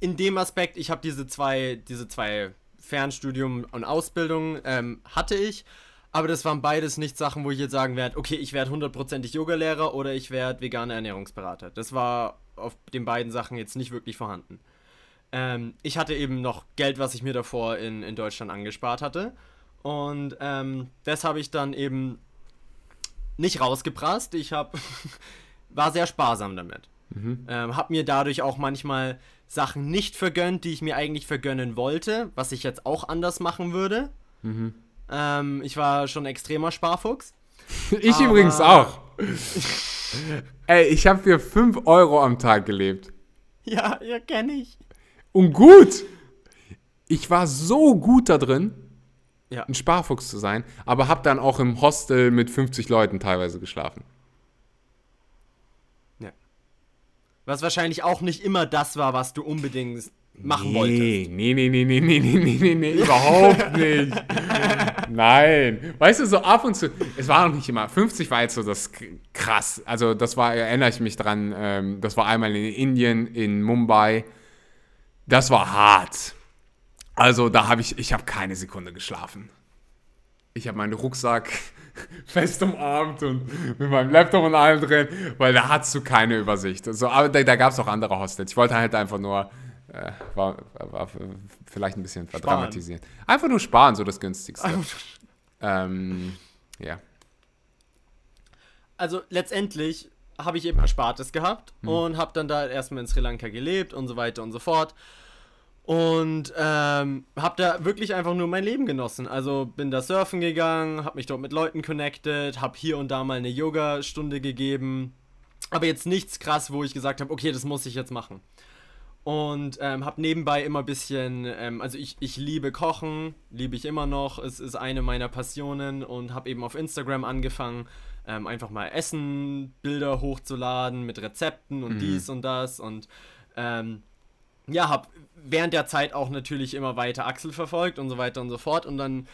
in dem Aspekt, ich habe diese zwei, diese zwei Fernstudium und Ausbildung ähm, hatte ich aber das waren beides nicht Sachen, wo ich jetzt sagen werde, okay, ich werde hundertprozentig Yogalehrer oder ich werde veganer Ernährungsberater. Das war auf den beiden Sachen jetzt nicht wirklich vorhanden. Ähm, ich hatte eben noch Geld, was ich mir davor in, in Deutschland angespart hatte. Und ähm, das habe ich dann eben nicht rausgeprasst. Ich habe war sehr sparsam damit. Mhm. Ähm, habe mir dadurch auch manchmal Sachen nicht vergönnt, die ich mir eigentlich vergönnen wollte, was ich jetzt auch anders machen würde. Mhm. Ähm, ich war schon extremer Sparfuchs. ich aber übrigens auch. Ey, ich habe für 5 Euro am Tag gelebt. Ja, ja, kenne ich. Und gut. Ich war so gut da drin, ja. ein Sparfuchs zu sein, aber habe dann auch im Hostel mit 50 Leuten teilweise geschlafen. Ja. Was wahrscheinlich auch nicht immer das war, was du unbedingt machen nee, wolltest. Nee, nee, nee, nee, nee, nee, nee, nee, überhaupt nicht. Nein. Weißt du, so ab und zu, es war noch nicht immer, 50 war jetzt so das krass. Also das war, erinnere ich mich dran, ähm, das war einmal in Indien, in Mumbai. Das war hart. Also da habe ich, ich habe keine Sekunde geschlafen. Ich habe meinen Rucksack fest umarmt und mit meinem Laptop und allem drin, weil da hattest du keine Übersicht. So, aber da, da gab es auch andere Hostels. Ich wollte halt einfach nur äh, war, war, vielleicht ein bisschen verdramatisiert. Sparen. Einfach nur sparen, so das günstigste. ähm, ja. Also letztendlich habe ich eben Erspartes gehabt mhm. und habe dann da erstmal in Sri Lanka gelebt und so weiter und so fort. Und ähm, habe da wirklich einfach nur mein Leben genossen. Also bin da surfen gegangen, habe mich dort mit Leuten connected, habe hier und da mal eine Yoga-Stunde gegeben. Aber jetzt nichts krass, wo ich gesagt habe, okay, das muss ich jetzt machen. Und ähm, habe nebenbei immer ein bisschen, ähm, also ich, ich liebe Kochen, liebe ich immer noch, es ist eine meiner Passionen und habe eben auf Instagram angefangen, ähm, einfach mal Essen-Bilder hochzuladen mit Rezepten und mhm. dies und das und ähm, ja, habe während der Zeit auch natürlich immer weiter Axel verfolgt und so weiter und so fort und dann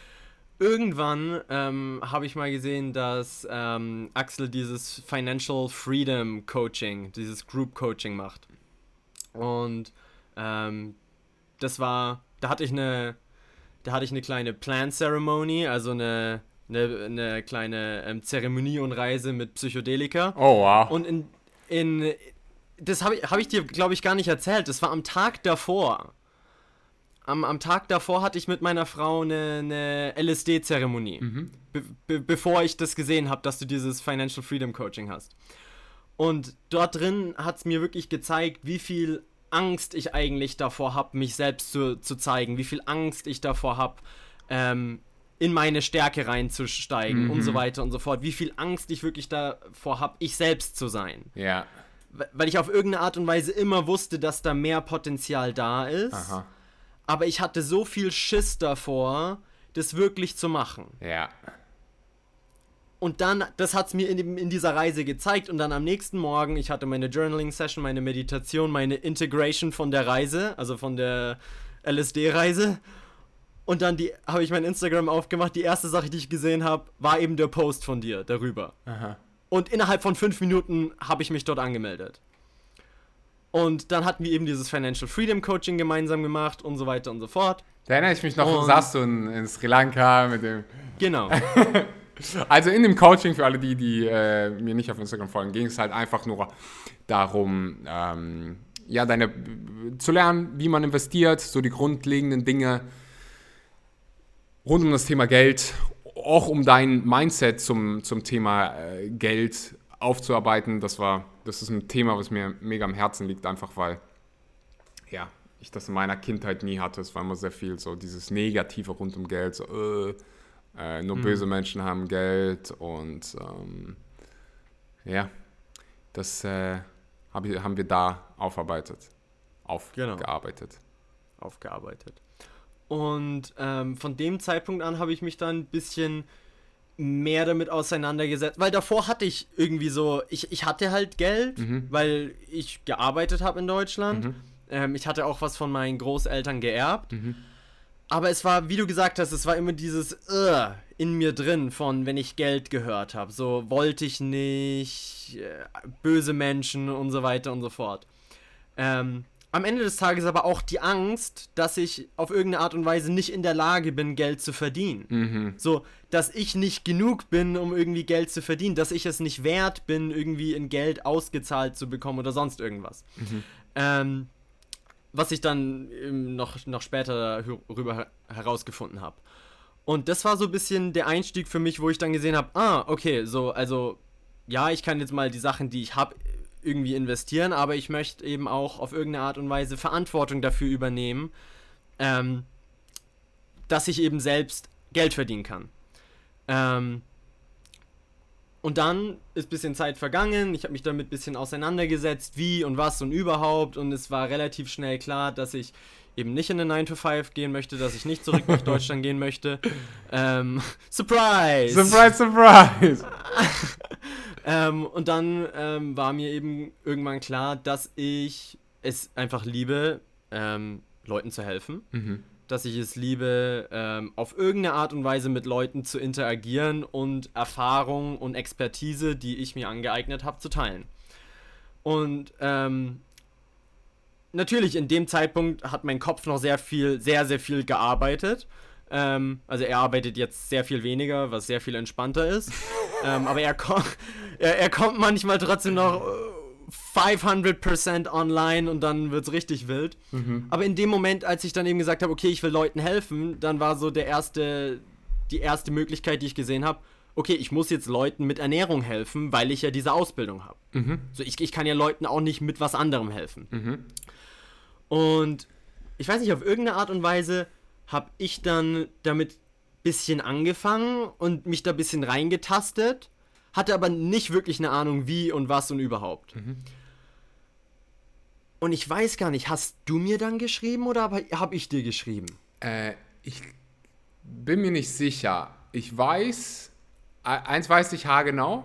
irgendwann ähm, habe ich mal gesehen, dass ähm, Axel dieses Financial Freedom Coaching, dieses Group Coaching macht. Und ähm, das war, da hatte ich eine, da hatte ich eine kleine Plant Ceremony, also eine, eine, eine kleine ähm, Zeremonie und Reise mit Psychedelika. Oh wow. Und in, in das habe ich, hab ich dir, glaube ich, gar nicht erzählt. Das war am Tag davor. Am, am Tag davor hatte ich mit meiner Frau eine, eine LSD-Zeremonie. Mhm. Be be bevor ich das gesehen habe, dass du dieses Financial Freedom Coaching hast. Und dort drin hat es mir wirklich gezeigt, wie viel Angst ich eigentlich davor habe, mich selbst zu, zu zeigen, wie viel Angst ich davor habe, ähm, in meine Stärke reinzusteigen mhm. und so mhm. weiter und so fort. Wie viel Angst ich wirklich davor habe, ich selbst zu sein. Ja. Weil ich auf irgendeine Art und Weise immer wusste, dass da mehr Potenzial da ist. Aha. Aber ich hatte so viel Schiss davor, das wirklich zu machen. Ja. Und dann, das hat es mir in, in, dieser Reise gezeigt. Und dann am nächsten Morgen, ich hatte meine Journaling-Session, meine Meditation, meine Integration von der Reise, also von der LSD-Reise. Und dann habe ich mein Instagram aufgemacht. Die erste Sache, die ich gesehen habe, war eben der Post von dir darüber. Aha. Und innerhalb von fünf Minuten habe ich mich dort angemeldet. Und dann hatten wir eben dieses Financial Freedom Coaching gemeinsam gemacht und so weiter und so fort. Da erinnere ich mich noch, und saß du in, in Sri Lanka mit dem. Genau. Also in dem Coaching, für alle, die, die äh, mir nicht auf Instagram folgen, ging es halt einfach nur darum, ähm, ja, deine, zu lernen, wie man investiert, so die grundlegenden Dinge rund um das Thema Geld, auch um dein Mindset zum, zum Thema äh, Geld aufzuarbeiten. Das war, das ist ein Thema, was mir mega am Herzen liegt, einfach weil, ja, ich das in meiner Kindheit nie hatte. Es war immer sehr viel so dieses Negative rund um Geld, so, äh, äh, nur mhm. böse Menschen haben Geld und ähm, ja, das äh, hab ich, haben wir da aufarbeitet, genau. aufgearbeitet. Genau. Aufgearbeitet. Und ähm, von dem Zeitpunkt an habe ich mich dann ein bisschen mehr damit auseinandergesetzt, weil davor hatte ich irgendwie so, ich, ich hatte halt Geld, mhm. weil ich gearbeitet habe in Deutschland. Mhm. Ähm, ich hatte auch was von meinen Großeltern geerbt. Mhm. Aber es war, wie du gesagt hast, es war immer dieses uh, in mir drin von, wenn ich Geld gehört habe. So wollte ich nicht, äh, böse Menschen und so weiter und so fort. Ähm, am Ende des Tages aber auch die Angst, dass ich auf irgendeine Art und Weise nicht in der Lage bin, Geld zu verdienen. Mhm. So, dass ich nicht genug bin, um irgendwie Geld zu verdienen, dass ich es nicht wert bin, irgendwie in Geld ausgezahlt zu bekommen oder sonst irgendwas. Mhm. Ähm, was ich dann noch, noch später darüber herausgefunden habe. Und das war so ein bisschen der Einstieg für mich, wo ich dann gesehen habe, ah, okay, so, also, ja, ich kann jetzt mal die Sachen, die ich habe, irgendwie investieren, aber ich möchte eben auch auf irgendeine Art und Weise Verantwortung dafür übernehmen, ähm, dass ich eben selbst Geld verdienen kann. Ähm, und dann ist ein bisschen Zeit vergangen, ich habe mich damit ein bisschen auseinandergesetzt, wie und was und überhaupt. Und es war relativ schnell klar, dass ich eben nicht in eine 9 to 5 gehen möchte, dass ich nicht zurück nach Deutschland gehen möchte. Ähm, surprise! Surprise, surprise! ähm, und dann ähm, war mir eben irgendwann klar, dass ich es einfach liebe, ähm, Leuten zu helfen. Mhm dass ich es liebe, ähm, auf irgendeine Art und Weise mit Leuten zu interagieren und Erfahrung und Expertise, die ich mir angeeignet habe, zu teilen. Und ähm, natürlich in dem Zeitpunkt hat mein Kopf noch sehr viel, sehr, sehr viel gearbeitet. Ähm, also er arbeitet jetzt sehr viel weniger, was sehr viel entspannter ist. ähm, aber er, ko er, er, kommt manchmal trotzdem noch 500% online und dann wird es richtig wild. Mhm. Aber in dem Moment, als ich dann eben gesagt habe, okay, ich will Leuten helfen, dann war so der erste, die erste Möglichkeit, die ich gesehen habe, okay, ich muss jetzt Leuten mit Ernährung helfen, weil ich ja diese Ausbildung habe. Mhm. So, ich, ich kann ja Leuten auch nicht mit was anderem helfen. Mhm. Und ich weiß nicht, auf irgendeine Art und Weise habe ich dann damit bisschen angefangen und mich da bisschen reingetastet, hatte aber nicht wirklich eine Ahnung, wie und was und überhaupt. Mhm. Und ich weiß gar nicht, hast du mir dann geschrieben oder habe hab ich dir geschrieben? Äh, ich bin mir nicht sicher. Ich weiß, e-, eins weiß ich haargenau.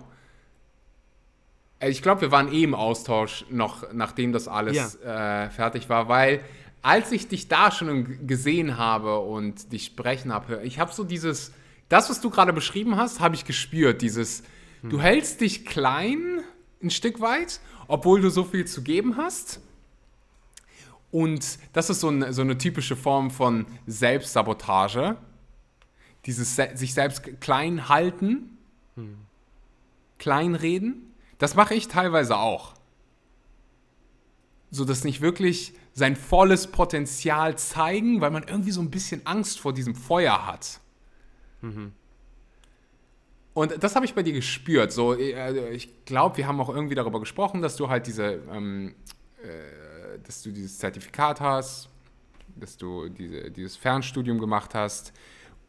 Äh, ich glaube, wir waren eh im Austausch noch, nachdem das alles ja. äh, fertig war, weil als ich dich da schon gesehen habe und dich sprechen habe, ich habe so dieses, das, was du gerade beschrieben hast, habe ich gespürt. Dieses, du hältst dich klein ein Stück weit, obwohl du so viel zu geben hast. Und das ist so eine, so eine typische Form von Selbstsabotage. Dieses sich selbst klein halten, hm. kleinreden. Das mache ich teilweise auch. So dass nicht wirklich sein volles Potenzial zeigen, weil man irgendwie so ein bisschen Angst vor diesem Feuer hat. Mhm. Und das habe ich bei dir gespürt. So, äh, ich glaube, wir haben auch irgendwie darüber gesprochen, dass du halt diese, ähm, äh, dass du dieses Zertifikat hast, dass du diese, dieses Fernstudium gemacht hast.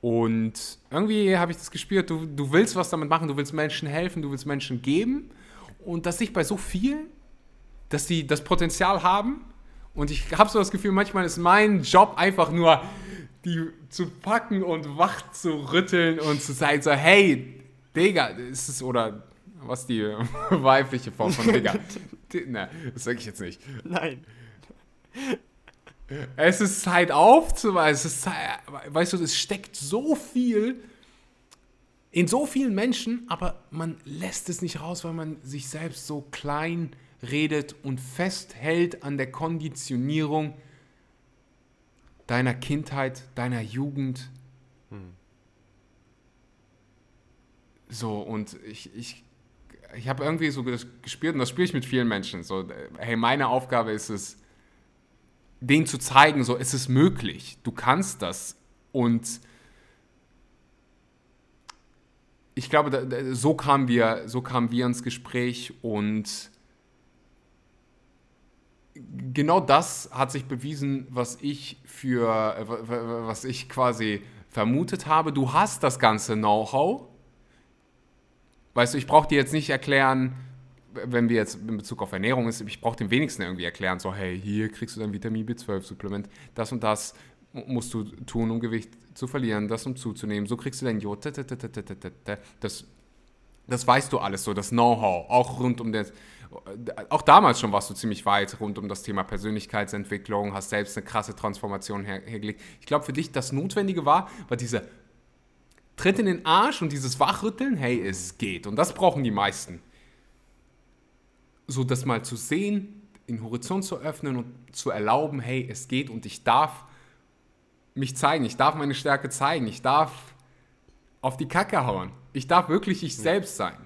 Und irgendwie habe ich das gespürt, du, du willst was damit machen, du willst Menschen helfen, du willst Menschen geben. Und dass sich bei so vielen, dass sie das Potenzial haben, und ich habe so das Gefühl, manchmal ist mein Job einfach nur, die zu packen und wach zu rütteln und zu sagen, so, hey, Digga, ist es, oder was die weibliche Form von Digga? ne, das sage ich jetzt nicht. Nein. Es ist Zeit aufzuweisen. Es ist Zeit, weißt du, es steckt so viel in so vielen Menschen, aber man lässt es nicht raus, weil man sich selbst so klein redet und festhält an der Konditionierung deiner Kindheit, deiner Jugend. So, und ich, ich, ich habe irgendwie so gespürt, und das spiele ich mit vielen Menschen, so, hey, meine Aufgabe ist es, denen zu zeigen, so, es ist möglich, du kannst das. Und ich glaube, so kamen wir, so kamen wir ins Gespräch und genau das hat sich bewiesen, was ich für, was ich quasi vermutet habe. Du hast das ganze Know-how. Weißt du, ich brauche dir jetzt nicht erklären, wenn wir jetzt in Bezug auf Ernährung ist, ich brauche dem wenigsten irgendwie erklären, so, hey, hier kriegst du dein Vitamin B12-Supplement, das und das musst du tun, um Gewicht zu verlieren, das um zuzunehmen, so kriegst du dein Jod, das, das weißt du alles so, das Know-how, auch rund um das, auch damals schon warst du ziemlich weit rund um das Thema Persönlichkeitsentwicklung, hast selbst eine krasse Transformation her hergelegt. Ich glaube, für dich das Notwendige war, war dieser Tritt in den Arsch und dieses Wachrütteln, hey, es geht. Und das brauchen die meisten. So das mal zu sehen, den Horizont zu öffnen und zu erlauben, hey, es geht und ich darf mich zeigen, ich darf meine Stärke zeigen, ich darf auf die Kacke hauen, ich darf wirklich ich selbst sein.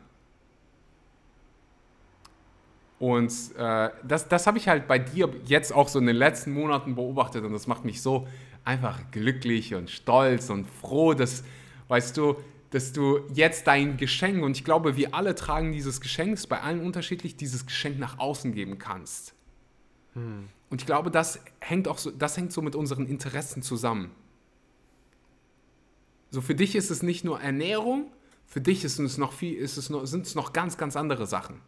Und äh, das, das habe ich halt bei dir jetzt auch so in den letzten Monaten beobachtet und das macht mich so einfach glücklich und stolz und froh, dass, weißt du, dass du jetzt dein Geschenk, und ich glaube, wir alle tragen dieses Geschenk, bei allen unterschiedlich, dieses Geschenk nach außen geben kannst. Hm. Und ich glaube, das hängt auch so, das hängt so mit unseren Interessen zusammen. So für dich ist es nicht nur Ernährung, für dich ist es noch viel, ist es noch, sind es noch ganz, ganz andere Sachen.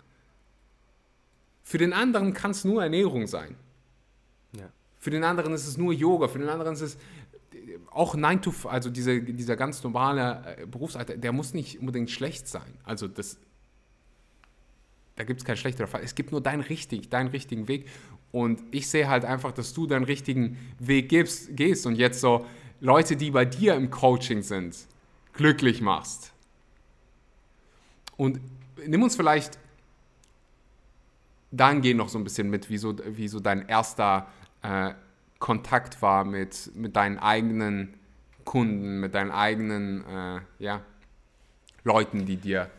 Für den anderen kann es nur Ernährung sein. Ja. Für den anderen ist es nur Yoga, für den anderen ist es auch 9 to also diese, dieser ganz normale äh, Berufsalltag, der muss nicht unbedingt schlecht sein. Also das, da gibt es kein schlechter Fall. Es gibt nur deinen, richtig, deinen richtigen Weg. Und ich sehe halt einfach, dass du deinen richtigen Weg gibst, gehst und jetzt so Leute, die bei dir im Coaching sind, glücklich machst. Und nimm uns vielleicht dann geh noch so ein bisschen mit, wie so, wie so dein erster äh, Kontakt war mit, mit deinen eigenen Kunden, mit deinen eigenen äh, ja, Leuten, die dir,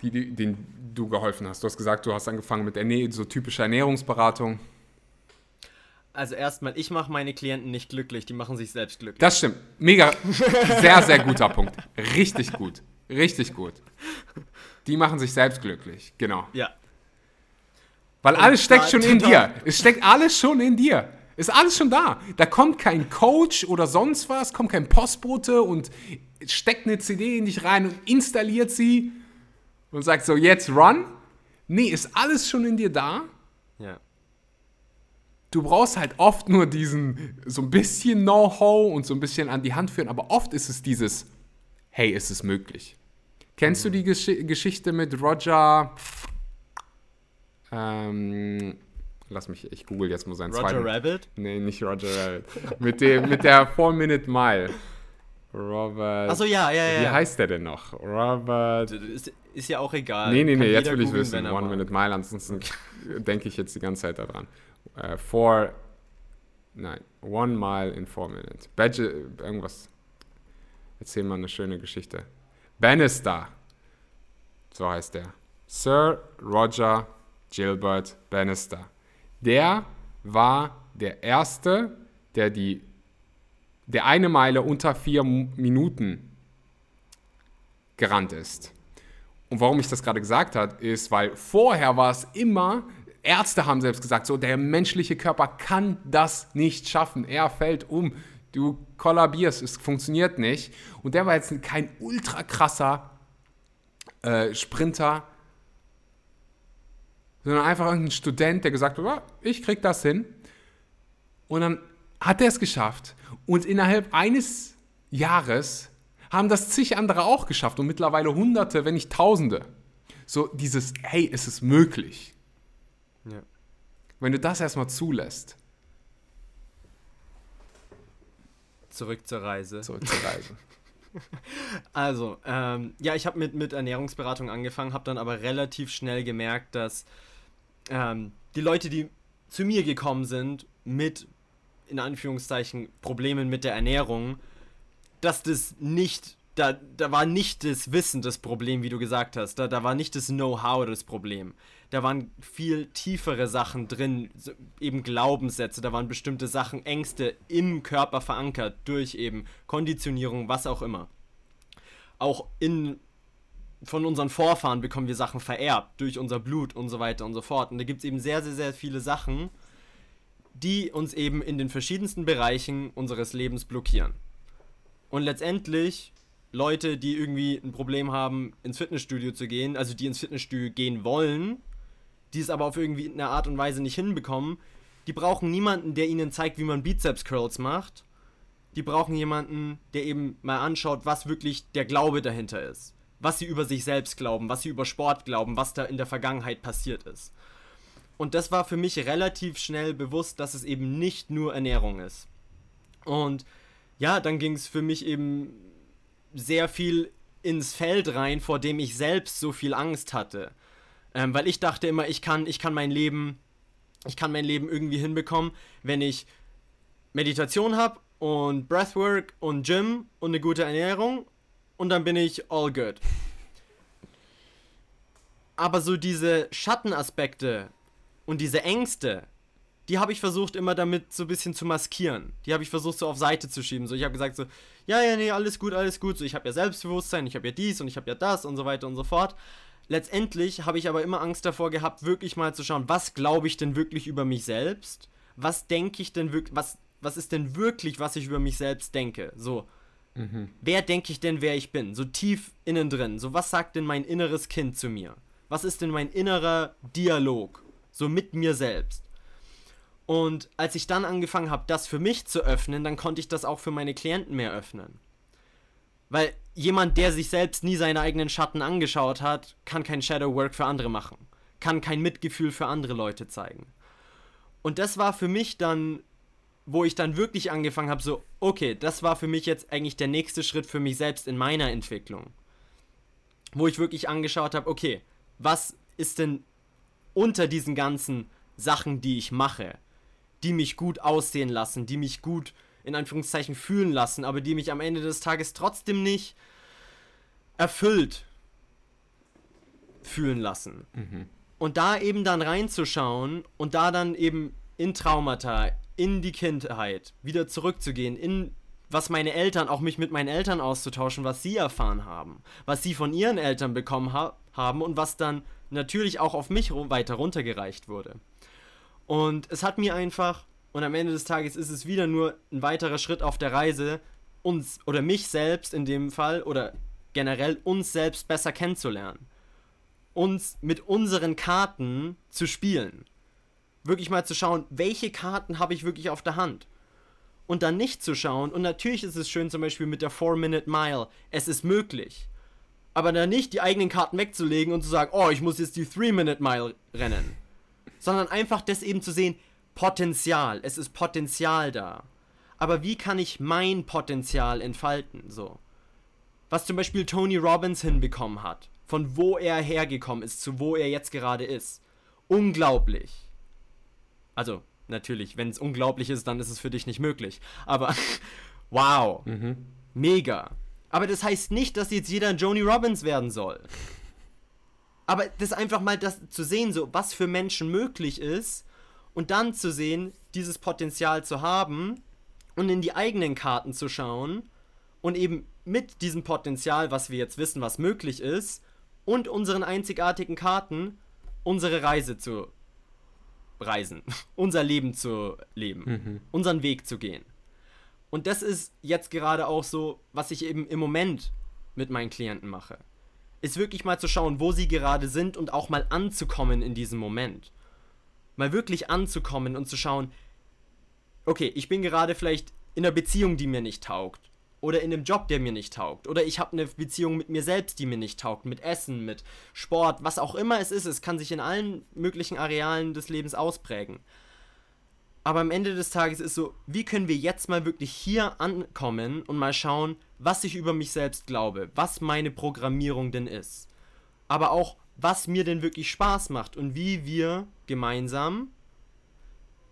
die, die, denen du geholfen hast. Du hast gesagt, du hast angefangen mit Erne so typischer Ernährungsberatung. Also erstmal, ich mache meine Klienten nicht glücklich, die machen sich selbst glücklich. Das stimmt. Mega, sehr, sehr guter Punkt. Richtig gut. Richtig gut. Die machen sich selbst glücklich, genau. Ja, weil alles steckt schon in dir. Es steckt alles schon in dir. Ist alles schon da. Da kommt kein Coach oder sonst was, kommt kein Postbote und steckt eine CD in dich rein und installiert sie und sagt so, jetzt run. Nee, ist alles schon in dir da. Ja. Du brauchst halt oft nur diesen, so ein bisschen Know-how und so ein bisschen an die Hand führen, aber oft ist es dieses, hey, ist es möglich? Kennst du die Gesch Geschichte mit Roger? Ähm, lass mich, ich google jetzt mal seinen Roger zweiten. Rabbit? Nee, nicht Roger Rabbit. mit, dem, mit der 4-Minute-Mile. Robert. Achso, ja, ja, ja. Wie heißt der denn noch? Robert. Ist, ist ja auch egal. Nee, nee, Kann nee, jetzt will ich googeln, wissen. One. Minute Mile, ansonsten denke ich jetzt die ganze Zeit daran. Äh, four. Nein, One Mile in Four Minutes. Badge, irgendwas. Erzähl mal eine schöne Geschichte. Bannister. So heißt der. Sir Roger Gilbert Bannister. Der war der Erste, der die der eine Meile unter vier Minuten gerannt ist. Und warum ich das gerade gesagt habe, ist, weil vorher war es immer, Ärzte haben selbst gesagt, so der menschliche Körper kann das nicht schaffen. Er fällt um, du kollabierst, es funktioniert nicht. Und der war jetzt kein ultra krasser äh, Sprinter, sondern einfach irgendein Student, der gesagt hat, "Ja, ich krieg das hin. Und dann hat er es geschafft. Und innerhalb eines Jahres haben das zig andere auch geschafft und mittlerweile Hunderte, wenn nicht Tausende. So dieses, hey, es ist möglich. Ja. Wenn du das erstmal zulässt, Zurück zur Reise. zurückzureisen. Also, ähm, ja, ich habe mit, mit Ernährungsberatung angefangen, habe dann aber relativ schnell gemerkt, dass ähm, die Leute, die zu mir gekommen sind mit, in Anführungszeichen, Problemen mit der Ernährung, dass das nicht, da, da war nicht das Wissen das Problem, wie du gesagt hast, da, da war nicht das Know-how das Problem. Da waren viel tiefere Sachen drin, eben Glaubenssätze, da waren bestimmte Sachen, Ängste im Körper verankert, durch eben Konditionierung, was auch immer. Auch in von unseren Vorfahren bekommen wir Sachen vererbt, durch unser Blut und so weiter und so fort. Und da gibt es eben sehr, sehr, sehr viele Sachen, die uns eben in den verschiedensten Bereichen unseres Lebens blockieren. Und letztendlich Leute, die irgendwie ein Problem haben, ins Fitnessstudio zu gehen, also die ins Fitnessstudio gehen wollen, die es aber auf irgendwie eine Art und Weise nicht hinbekommen, die brauchen niemanden, der ihnen zeigt, wie man Bizeps Curls macht. Die brauchen jemanden, der eben mal anschaut, was wirklich der Glaube dahinter ist. Was sie über sich selbst glauben, was sie über Sport glauben, was da in der Vergangenheit passiert ist. Und das war für mich relativ schnell bewusst, dass es eben nicht nur Ernährung ist. Und ja, dann ging es für mich eben sehr viel ins Feld rein, vor dem ich selbst so viel Angst hatte. Ähm, weil ich dachte immer, ich kann, ich kann mein Leben, ich kann mein Leben irgendwie hinbekommen, wenn ich Meditation habe und Breathwork und Gym und eine gute Ernährung und dann bin ich all good. Aber so diese Schattenaspekte und diese Ängste, die habe ich versucht immer damit so ein bisschen zu maskieren. Die habe ich versucht so auf Seite zu schieben. So, ich habe gesagt so, ja, ja, nee, alles gut, alles gut. So, ich habe ja Selbstbewusstsein, ich habe ja dies und ich habe ja das und so weiter und so fort. Letztendlich habe ich aber immer Angst davor gehabt, wirklich mal zu schauen, was glaube ich denn wirklich über mich selbst? Was denke ich denn wirklich, was, was ist denn wirklich, was ich über mich selbst denke? So, wer denke ich denn, wer ich bin? So tief innen drin. So, was sagt denn mein inneres Kind zu mir? Was ist denn mein innerer Dialog? So mit mir selbst. Und als ich dann angefangen habe, das für mich zu öffnen, dann konnte ich das auch für meine Klienten mehr öffnen. Weil jemand, der sich selbst nie seine eigenen Schatten angeschaut hat, kann kein Shadow Work für andere machen. Kann kein Mitgefühl für andere Leute zeigen. Und das war für mich dann, wo ich dann wirklich angefangen habe, so, okay, das war für mich jetzt eigentlich der nächste Schritt für mich selbst in meiner Entwicklung. Wo ich wirklich angeschaut habe, okay, was ist denn unter diesen ganzen Sachen, die ich mache, die mich gut aussehen lassen, die mich gut in Anführungszeichen fühlen lassen, aber die mich am Ende des Tages trotzdem nicht erfüllt fühlen lassen. Und da eben dann reinzuschauen und da dann eben in Traumata, in die Kindheit wieder zurückzugehen, in was meine Eltern, auch mich mit meinen Eltern auszutauschen, was sie erfahren haben, was sie von ihren Eltern bekommen ha haben und was dann natürlich auch auf mich weiter runtergereicht wurde. Und es hat mir einfach Und am Ende des Tages ist es wieder nur ein weiterer Schritt auf der Reise, uns oder mich selbst in dem Fall oder generell uns selbst besser kennenzulernen. Uns mit unseren Karten zu spielen. Wirklich mal zu schauen, welche Karten habe ich wirklich auf der Hand. Und dann nicht zu schauen, und natürlich ist es schön zum Beispiel mit der 4-Minute-Mile, es ist möglich. Aber dann nicht die eigenen Karten wegzulegen und zu sagen, oh, ich muss jetzt die 3-Minute-Mile rennen. Sondern einfach das eben zu sehen, Potenzial, es ist Potenzial da. Aber wie kann ich mein Potenzial entfalten, so? Was zum Beispiel Tony Robbins hinbekommen hat, von wo er hergekommen ist, zu wo er jetzt gerade ist. Unglaublich. Also, natürlich, wenn es unglaublich ist, dann ist es für dich nicht möglich. Aber, wow. Mhm. Mega. Aber das heißt nicht, dass jetzt jeder ein Joni Robbins werden soll. Aber das einfach mal das zu sehen, so was für Menschen möglich ist und dann zu sehen, dieses Potenzial zu haben und in die eigenen Karten zu schauen und eben mit diesem Potenzial, was wir jetzt wissen, was möglich ist, und unseren einzigartigen Karten unsere Reise zu reisen, unser Leben zu leben, mhm. unseren Weg zu gehen. Und das ist jetzt gerade auch so, was ich eben im Moment mit meinen Klienten mache. Ist wirklich mal zu schauen, wo sie gerade sind und auch mal anzukommen in diesem Moment. Mal wirklich anzukommen und zu schauen, okay, ich bin gerade vielleicht in einer Beziehung, die mir nicht taugt. Oder in einem Job, der mir nicht taugt. Oder ich habe eine Beziehung mit mir selbst, die mir nicht taugt. Mit Essen, mit Sport, was auch immer es ist. Es kann sich in allen möglichen Arealen des Lebens ausprägen. Aber am Ende des Tages ist so, wie können wir jetzt mal wirklich hier ankommen und mal schauen, was ich über mich selbst glaube, was meine Programmierung denn ist. Aber auch, was mir denn wirklich Spaß macht und wie wir gemeinsam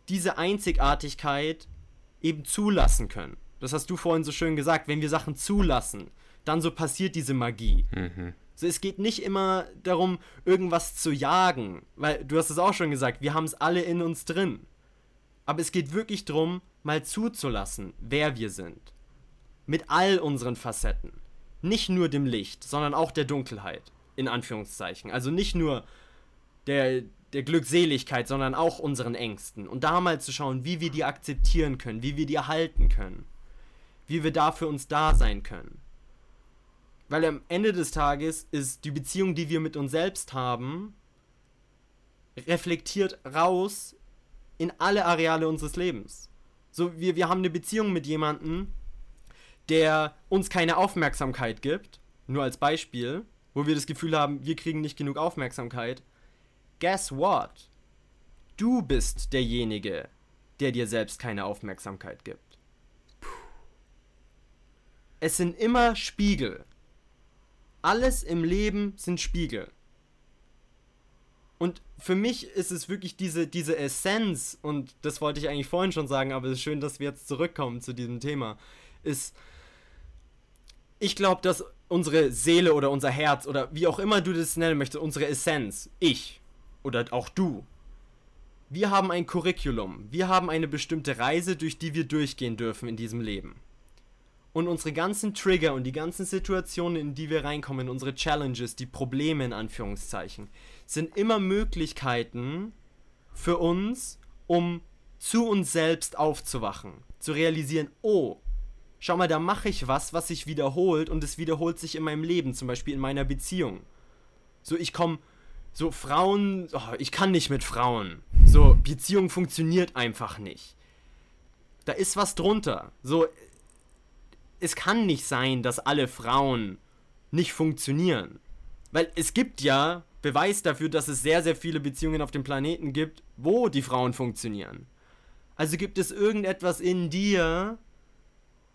diese Einzigartigkeit eben zulassen können. Das hast du vorhin so schön gesagt, wenn wir Sachen zulassen, dann so passiert diese Magie. Mhm. So, es geht nicht immer darum, irgendwas zu jagen, weil du hast es auch schon gesagt, wir haben es alle in uns drin. Aber es geht wirklich darum, mal zuzulassen, wer wir sind. Mit all unseren Facetten. Nicht nur dem Licht, sondern auch der Dunkelheit. In Anführungszeichen. Also nicht nur der, der Glückseligkeit, sondern auch unseren Ängsten. Und da mal zu schauen, wie wir die akzeptieren können, wie wir die erhalten können. Wie wir da für uns da sein können. Weil am Ende des Tages ist die Beziehung, die wir mit uns selbst haben, reflektiert raus in alle Areale unseres Lebens. So, wir, wir haben eine Beziehung mit jemandem, der uns keine Aufmerksamkeit gibt, nur als Beispiel, wo wir das Gefühl haben, wir kriegen nicht genug Aufmerksamkeit. Guess what? Du bist derjenige, der dir selbst keine Aufmerksamkeit gibt. Es sind immer Spiegel. Alles im Leben sind Spiegel. Und für mich ist es wirklich diese, diese Essenz, und das wollte ich eigentlich vorhin schon sagen, aber es ist schön, dass wir jetzt zurückkommen zu diesem Thema, ist, ich glaube, dass unsere Seele oder unser Herz oder wie auch immer du das nennen möchtest, unsere Essenz, ich oder auch du, wir haben ein Curriculum, wir haben eine bestimmte Reise, durch die wir durchgehen dürfen in diesem Leben. Und unsere ganzen Trigger und die ganzen Situationen, in die wir reinkommen, unsere Challenges, die Probleme in Anführungszeichen, sind immer Möglichkeiten für uns, um zu uns selbst aufzuwachen. Zu realisieren, oh, schau mal, da mache ich was, was sich wiederholt und es wiederholt sich in meinem Leben, zum Beispiel in meiner Beziehung. So, ich komme, so Frauen, oh, ich kann nicht mit Frauen. So, Beziehung funktioniert einfach nicht. Da ist was drunter. So, es kann nicht sein, dass alle Frauen nicht funktionieren. Weil es gibt ja Beweis dafür, dass es sehr, sehr viele Beziehungen auf dem Planeten gibt, wo die Frauen funktionieren. Also gibt es irgendetwas in dir,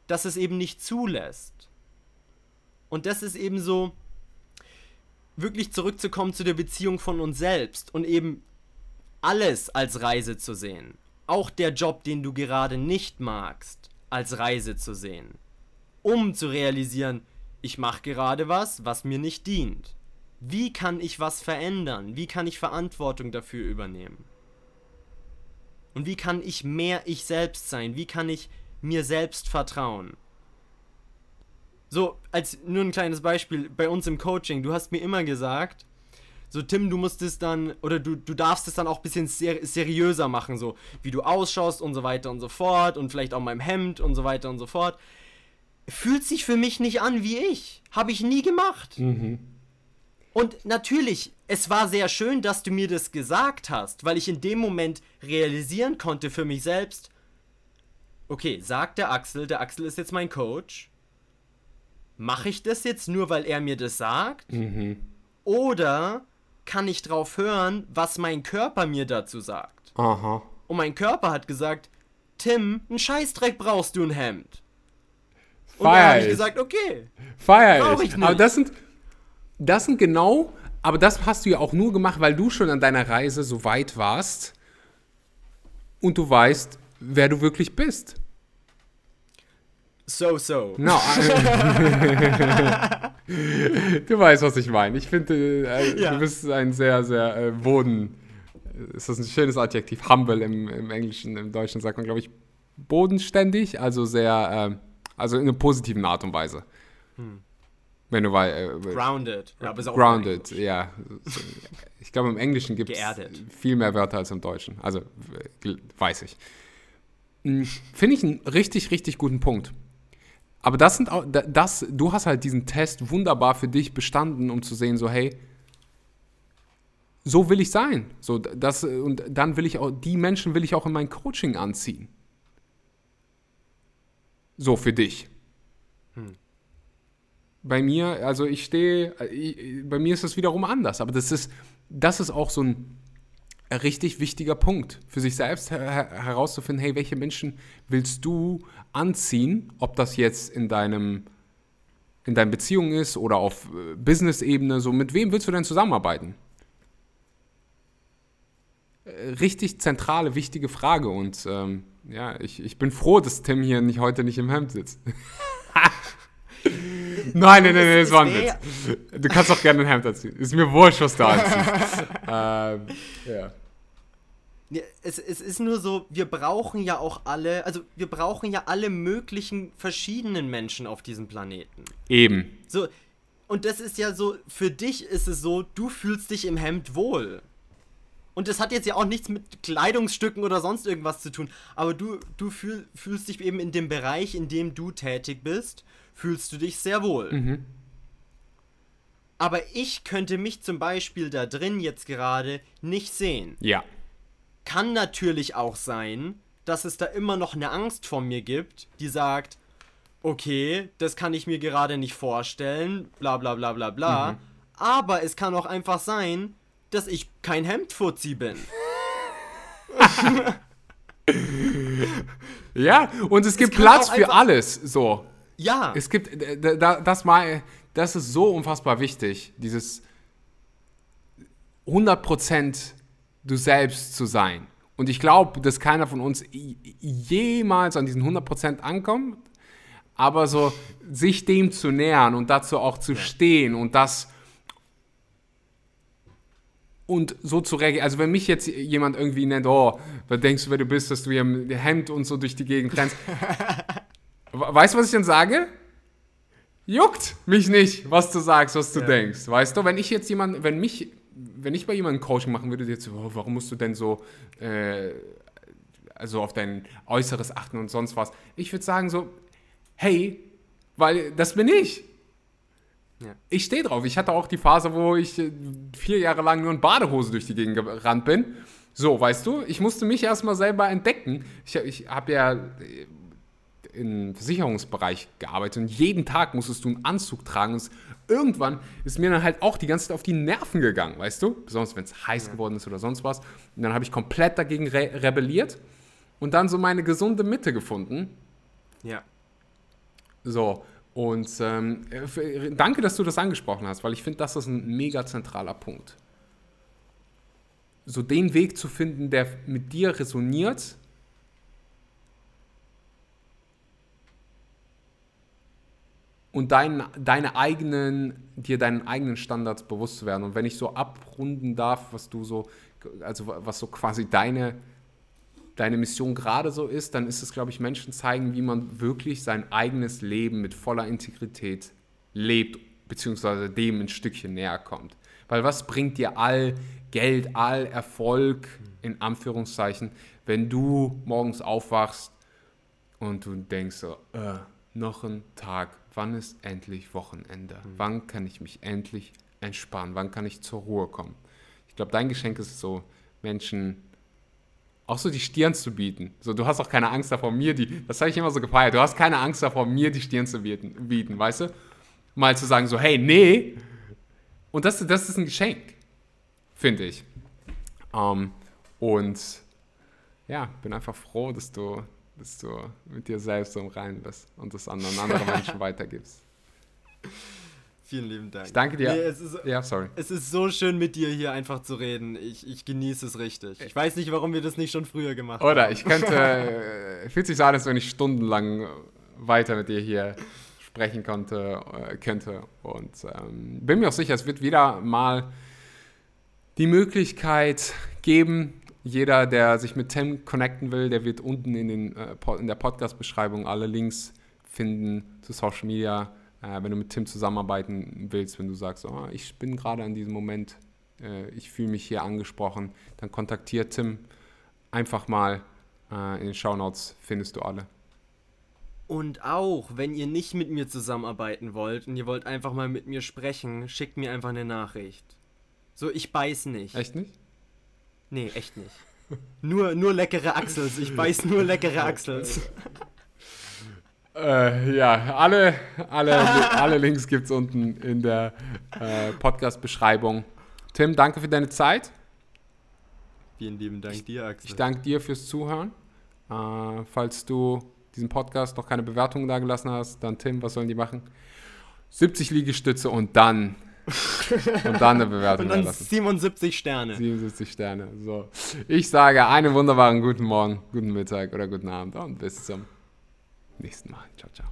das es eben nicht zulässt. Und das ist eben so, wirklich zurückzukommen zu der Beziehung von uns selbst und eben alles als Reise zu sehen. Auch der Job, den du gerade nicht magst, als Reise zu sehen um zu realisieren, ich mache gerade was, was mir nicht dient. Wie kann ich was verändern? Wie kann ich Verantwortung dafür übernehmen? Und wie kann ich mehr ich selbst sein? Wie kann ich mir selbst vertrauen? So, als nur ein kleines Beispiel bei uns im Coaching, du hast mir immer gesagt, So, Tim, du musst es dann, oder du, du darfst es dann auch ein bisschen ser seriöser machen, so wie du ausschaust und so weiter und so fort und vielleicht auch meinem Hemd und so weiter und so fort. Fühlt sich für mich nicht an wie ich. Habe ich nie gemacht. Mhm. Und natürlich, es war sehr schön, dass du mir das gesagt hast, weil ich in dem Moment realisieren konnte für mich selbst, okay, sagt der Axel, der Axel ist jetzt mein Coach. Mache ich das jetzt nur, weil er mir das sagt? Mhm. Oder kann ich drauf hören, was mein Körper mir dazu sagt? Aha. Und mein Körper hat gesagt, Tim, ein Scheißdreck brauchst du ein Hemd. Und dann Feier habe ich gesagt, okay. Feier ich. ich nicht. Aber das sind, das sind genau, aber das hast du ja auch nur gemacht, weil du schon an deiner Reise so weit warst und du weißt, wer du wirklich bist. So, so. No, du weißt, was ich meine. Ich finde, äh, Ja. du bist ein sehr, sehr äh, Boden. Ist das ein schönes Adjektiv? Humble im, im Englischen, im Deutschen sagt man, glaube ich, bodenständig, also sehr, äh, also in einer positiven Art und Weise. Wenn du weißt. Äh, Grounded. Ja, aber Grounded, ja. Ich glaube, im Englischen gibt es viel mehr Wörter als im Deutschen. Also, äh, weiß ich. Hm, Finde ich einen richtig, richtig guten Punkt. Aber das sind auch, da- das, du hast halt diesen Test wunderbar für dich bestanden, um zu sehen, so, hey, so will ich sein. So, das, und dann will ich auch, die Menschen will ich auch in mein Coaching anziehen. So für dich. Bei mir, also ich stehe, ich- bei mir ist es wiederum anders, aber das ist, das ist auch so ein richtig wichtiger Punkt, für sich selbst her her- herauszufinden, hey, welche Menschen willst du anziehen, ob das jetzt in deinem in deinen Beziehungen ist oder auf äh, Business-Ebene, so mit wem willst du denn zusammenarbeiten? Äh, Richtig zentrale, wichtige Frage und ähm, ja, ich, ich bin froh, dass Tim hier nicht heute nicht im Hemd sitzt. nein, nein, nein, nein, das war ein Witz. Du kannst doch gerne ein Hemd anziehen. Ist mir wurscht, was du anziehst. ähm, ja. Ja, es, es ist nur so, wir brauchen ja auch alle, also wir brauchen ja alle möglichen verschiedenen Menschen auf diesem Planeten. Eben. So, und das ist ja so, für dich ist es so, du fühlst dich im Hemd wohl. Und das hat jetzt ja auch nichts mit Kleidungsstücken oder sonst irgendwas zu tun, aber du, du fühl, fühlst dich eben in dem Bereich, in dem du tätig bist, fühlst du dich sehr wohl. Aber ich könnte mich zum Beispiel da drin jetzt gerade nicht sehen. Ja. Kann natürlich auch sein, dass es da immer noch eine Angst vor mir gibt, die sagt, okay, das kann ich mir gerade nicht vorstellen, bla bla bla bla bla. Aber es kann auch einfach sein, dass ich kein Hemdfuzzi bin. Ja, und es gibt kann Platz für alles. So. Ja, Es gibt, da- das mal, das ist so unfassbar wichtig, dieses 100% du selbst zu sein. Und ich glaube, dass keiner von uns jemals an diesen 100% ankommt, aber so sich dem zu nähern und dazu auch zu stehen und das und so zu reagieren. Also wenn mich jetzt jemand irgendwie nennt, oh, was denkst du, wer du bist, dass du hier im Hemd und so durch die Gegend rennst. We- Weißt du, was ich dann sage? Juckt mich nicht, was du sagst, was du Ja. denkst. Weißt du, wenn ich jetzt jemand, wenn mich, wenn ich bei jemandem Coaching machen würde, jetzt, oh, warum musst du denn so, äh, also auf dein Äußeres achten und sonst was. Ich würde sagen so, hey, weil das bin ich. Ja. Ich stehe drauf. Ich hatte auch die Phase, wo ich äh, vier Jahre lang nur in Badehose durch die Gegend gerannt bin. So, weißt du, ich musste mich erstmal selber entdecken. Ich, ich habe ja äh, im Versicherungsbereich gearbeitet und jeden Tag musstest du einen Anzug tragen. Und irgendwann ist mir dann halt auch die ganze Zeit auf die Nerven gegangen, weißt du? Besonders wenn es heiß geworden ist oder sonst was. Und dann habe ich komplett dagegen re rebelliert und dann so meine gesunde Mitte gefunden. ja. So, und ähm, äh, danke, dass du das angesprochen hast, weil ich finde, das ist ein mega zentraler Punkt. So den Weg zu finden, der mit dir resoniert. Und dein, deine eigenen, dir deinen eigenen Standards bewusst zu werden. Und wenn ich so abrunden darf, was du so, also was so quasi deine, deine Mission gerade so ist, dann ist es, glaube ich, Menschen zeigen, wie man wirklich sein eigenes Leben mit voller Integrität lebt, beziehungsweise dem ein Stückchen näher kommt. Weil was bringt dir all Geld, all Erfolg, in Anführungszeichen, wenn du morgens aufwachst und du denkst so, äh, noch ein Tag, wann ist endlich Wochenende? Mhm. Wann kann ich mich endlich entspannen? Wann kann ich zur Ruhe kommen? Ich glaube, dein Geschenk ist so, Menschen auch so die Stirn zu bieten. So, du hast auch keine Angst davor, mir die, das habe ich immer so gefeiert, du hast keine Angst davor, mir die Stirn zu bieten, bieten weißt du? Mal zu sagen so, hey, nee. Und das, das ist ein Geschenk, finde ich. Um, ähm, und ja, bin einfach froh, dass du, dass du mit dir selbst so im Reinen bist und das anderen anderen Menschen weitergibst. Vielen lieben Dank. Ich danke dir. Nee, es ist, ja, sorry. Es ist so schön, mit dir hier einfach zu reden. Ich, ich genieße es richtig. Ich weiß nicht, warum wir das nicht schon früher gemacht Oder haben. Oder ich könnte, äh, fühlt sich so an, als wenn ich stundenlang weiter mit dir hier sprechen konnte, äh, könnte. Und ähm, bin mir auch sicher, es wird wieder mal die Möglichkeit geben, jeder, der sich mit Tim connecten will, der wird unten in, den, äh, in der Podcast-Beschreibung alle Links finden zu Social Media äh, wenn du mit Tim zusammenarbeiten willst, wenn du sagst, oh, ich bin gerade an diesem Moment, äh, ich fühle mich hier angesprochen, dann kontaktiert Tim einfach mal. Äh, in den Shownotes findest du alle. Und auch, wenn ihr nicht mit mir zusammenarbeiten wollt und ihr wollt einfach mal mit mir sprechen, schickt mir einfach eine Nachricht. So, ich beiß nicht. Echt nicht? Nee, echt nicht. nur, nur leckere Axels. Ich beiß nur leckere Axels. Äh, ja, alle, alle, alle Links gibt es unten in der äh, Podcast-Beschreibung. Tim, danke für deine Zeit. Vielen lieben Dank dir, Axel. Ich danke dir fürs Zuhören. Äh, falls du diesen Podcast noch keine Bewertung da gelassen hast, dann Tim, was sollen die machen? 70 Liegestütze und dann und dann eine Bewertung und dann lassen. 77 Sterne. 77 Sterne. So. Ich sage einen wunderbaren guten Morgen, guten Mittag oder guten Abend und bis zum nächsten Mal. Ciao, ciao.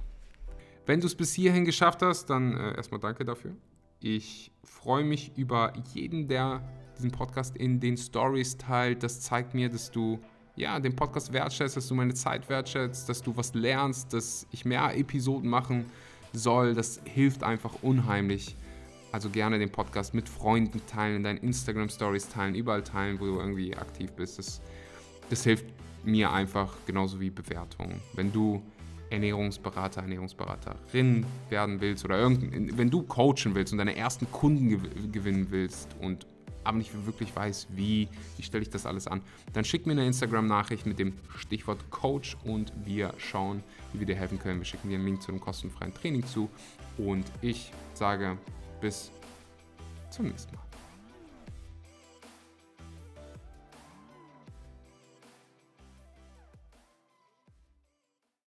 Wenn du es bis hierhin geschafft hast, dann äh, erstmal danke dafür. Ich freue mich über jeden, der diesen Podcast in den Stories teilt. Das zeigt mir, dass du ja, den Podcast wertschätzt, dass du meine Zeit wertschätzt, dass du was lernst, dass ich mehr Episoden machen soll. Das hilft einfach unheimlich. Also gerne den Podcast mit Freunden teilen, in deinen Instagram Stories teilen, überall teilen, wo du irgendwie aktiv bist. Das, das hilft mir einfach genauso wie Bewertungen. Wenn du Ernährungsberater, Ernährungsberaterin werden willst oder irgend, wenn du coachen willst und deine ersten Kunden gewinnen willst und aber nicht wirklich weiß, wie, wie stelle ich das alles an, dann schick mir eine Instagram-Nachricht mit dem Stichwort Coach und wir schauen, wie wir dir helfen können. Wir schicken dir einen Link zu einem kostenfreien Training zu und ich sage bis zum nächsten Mal.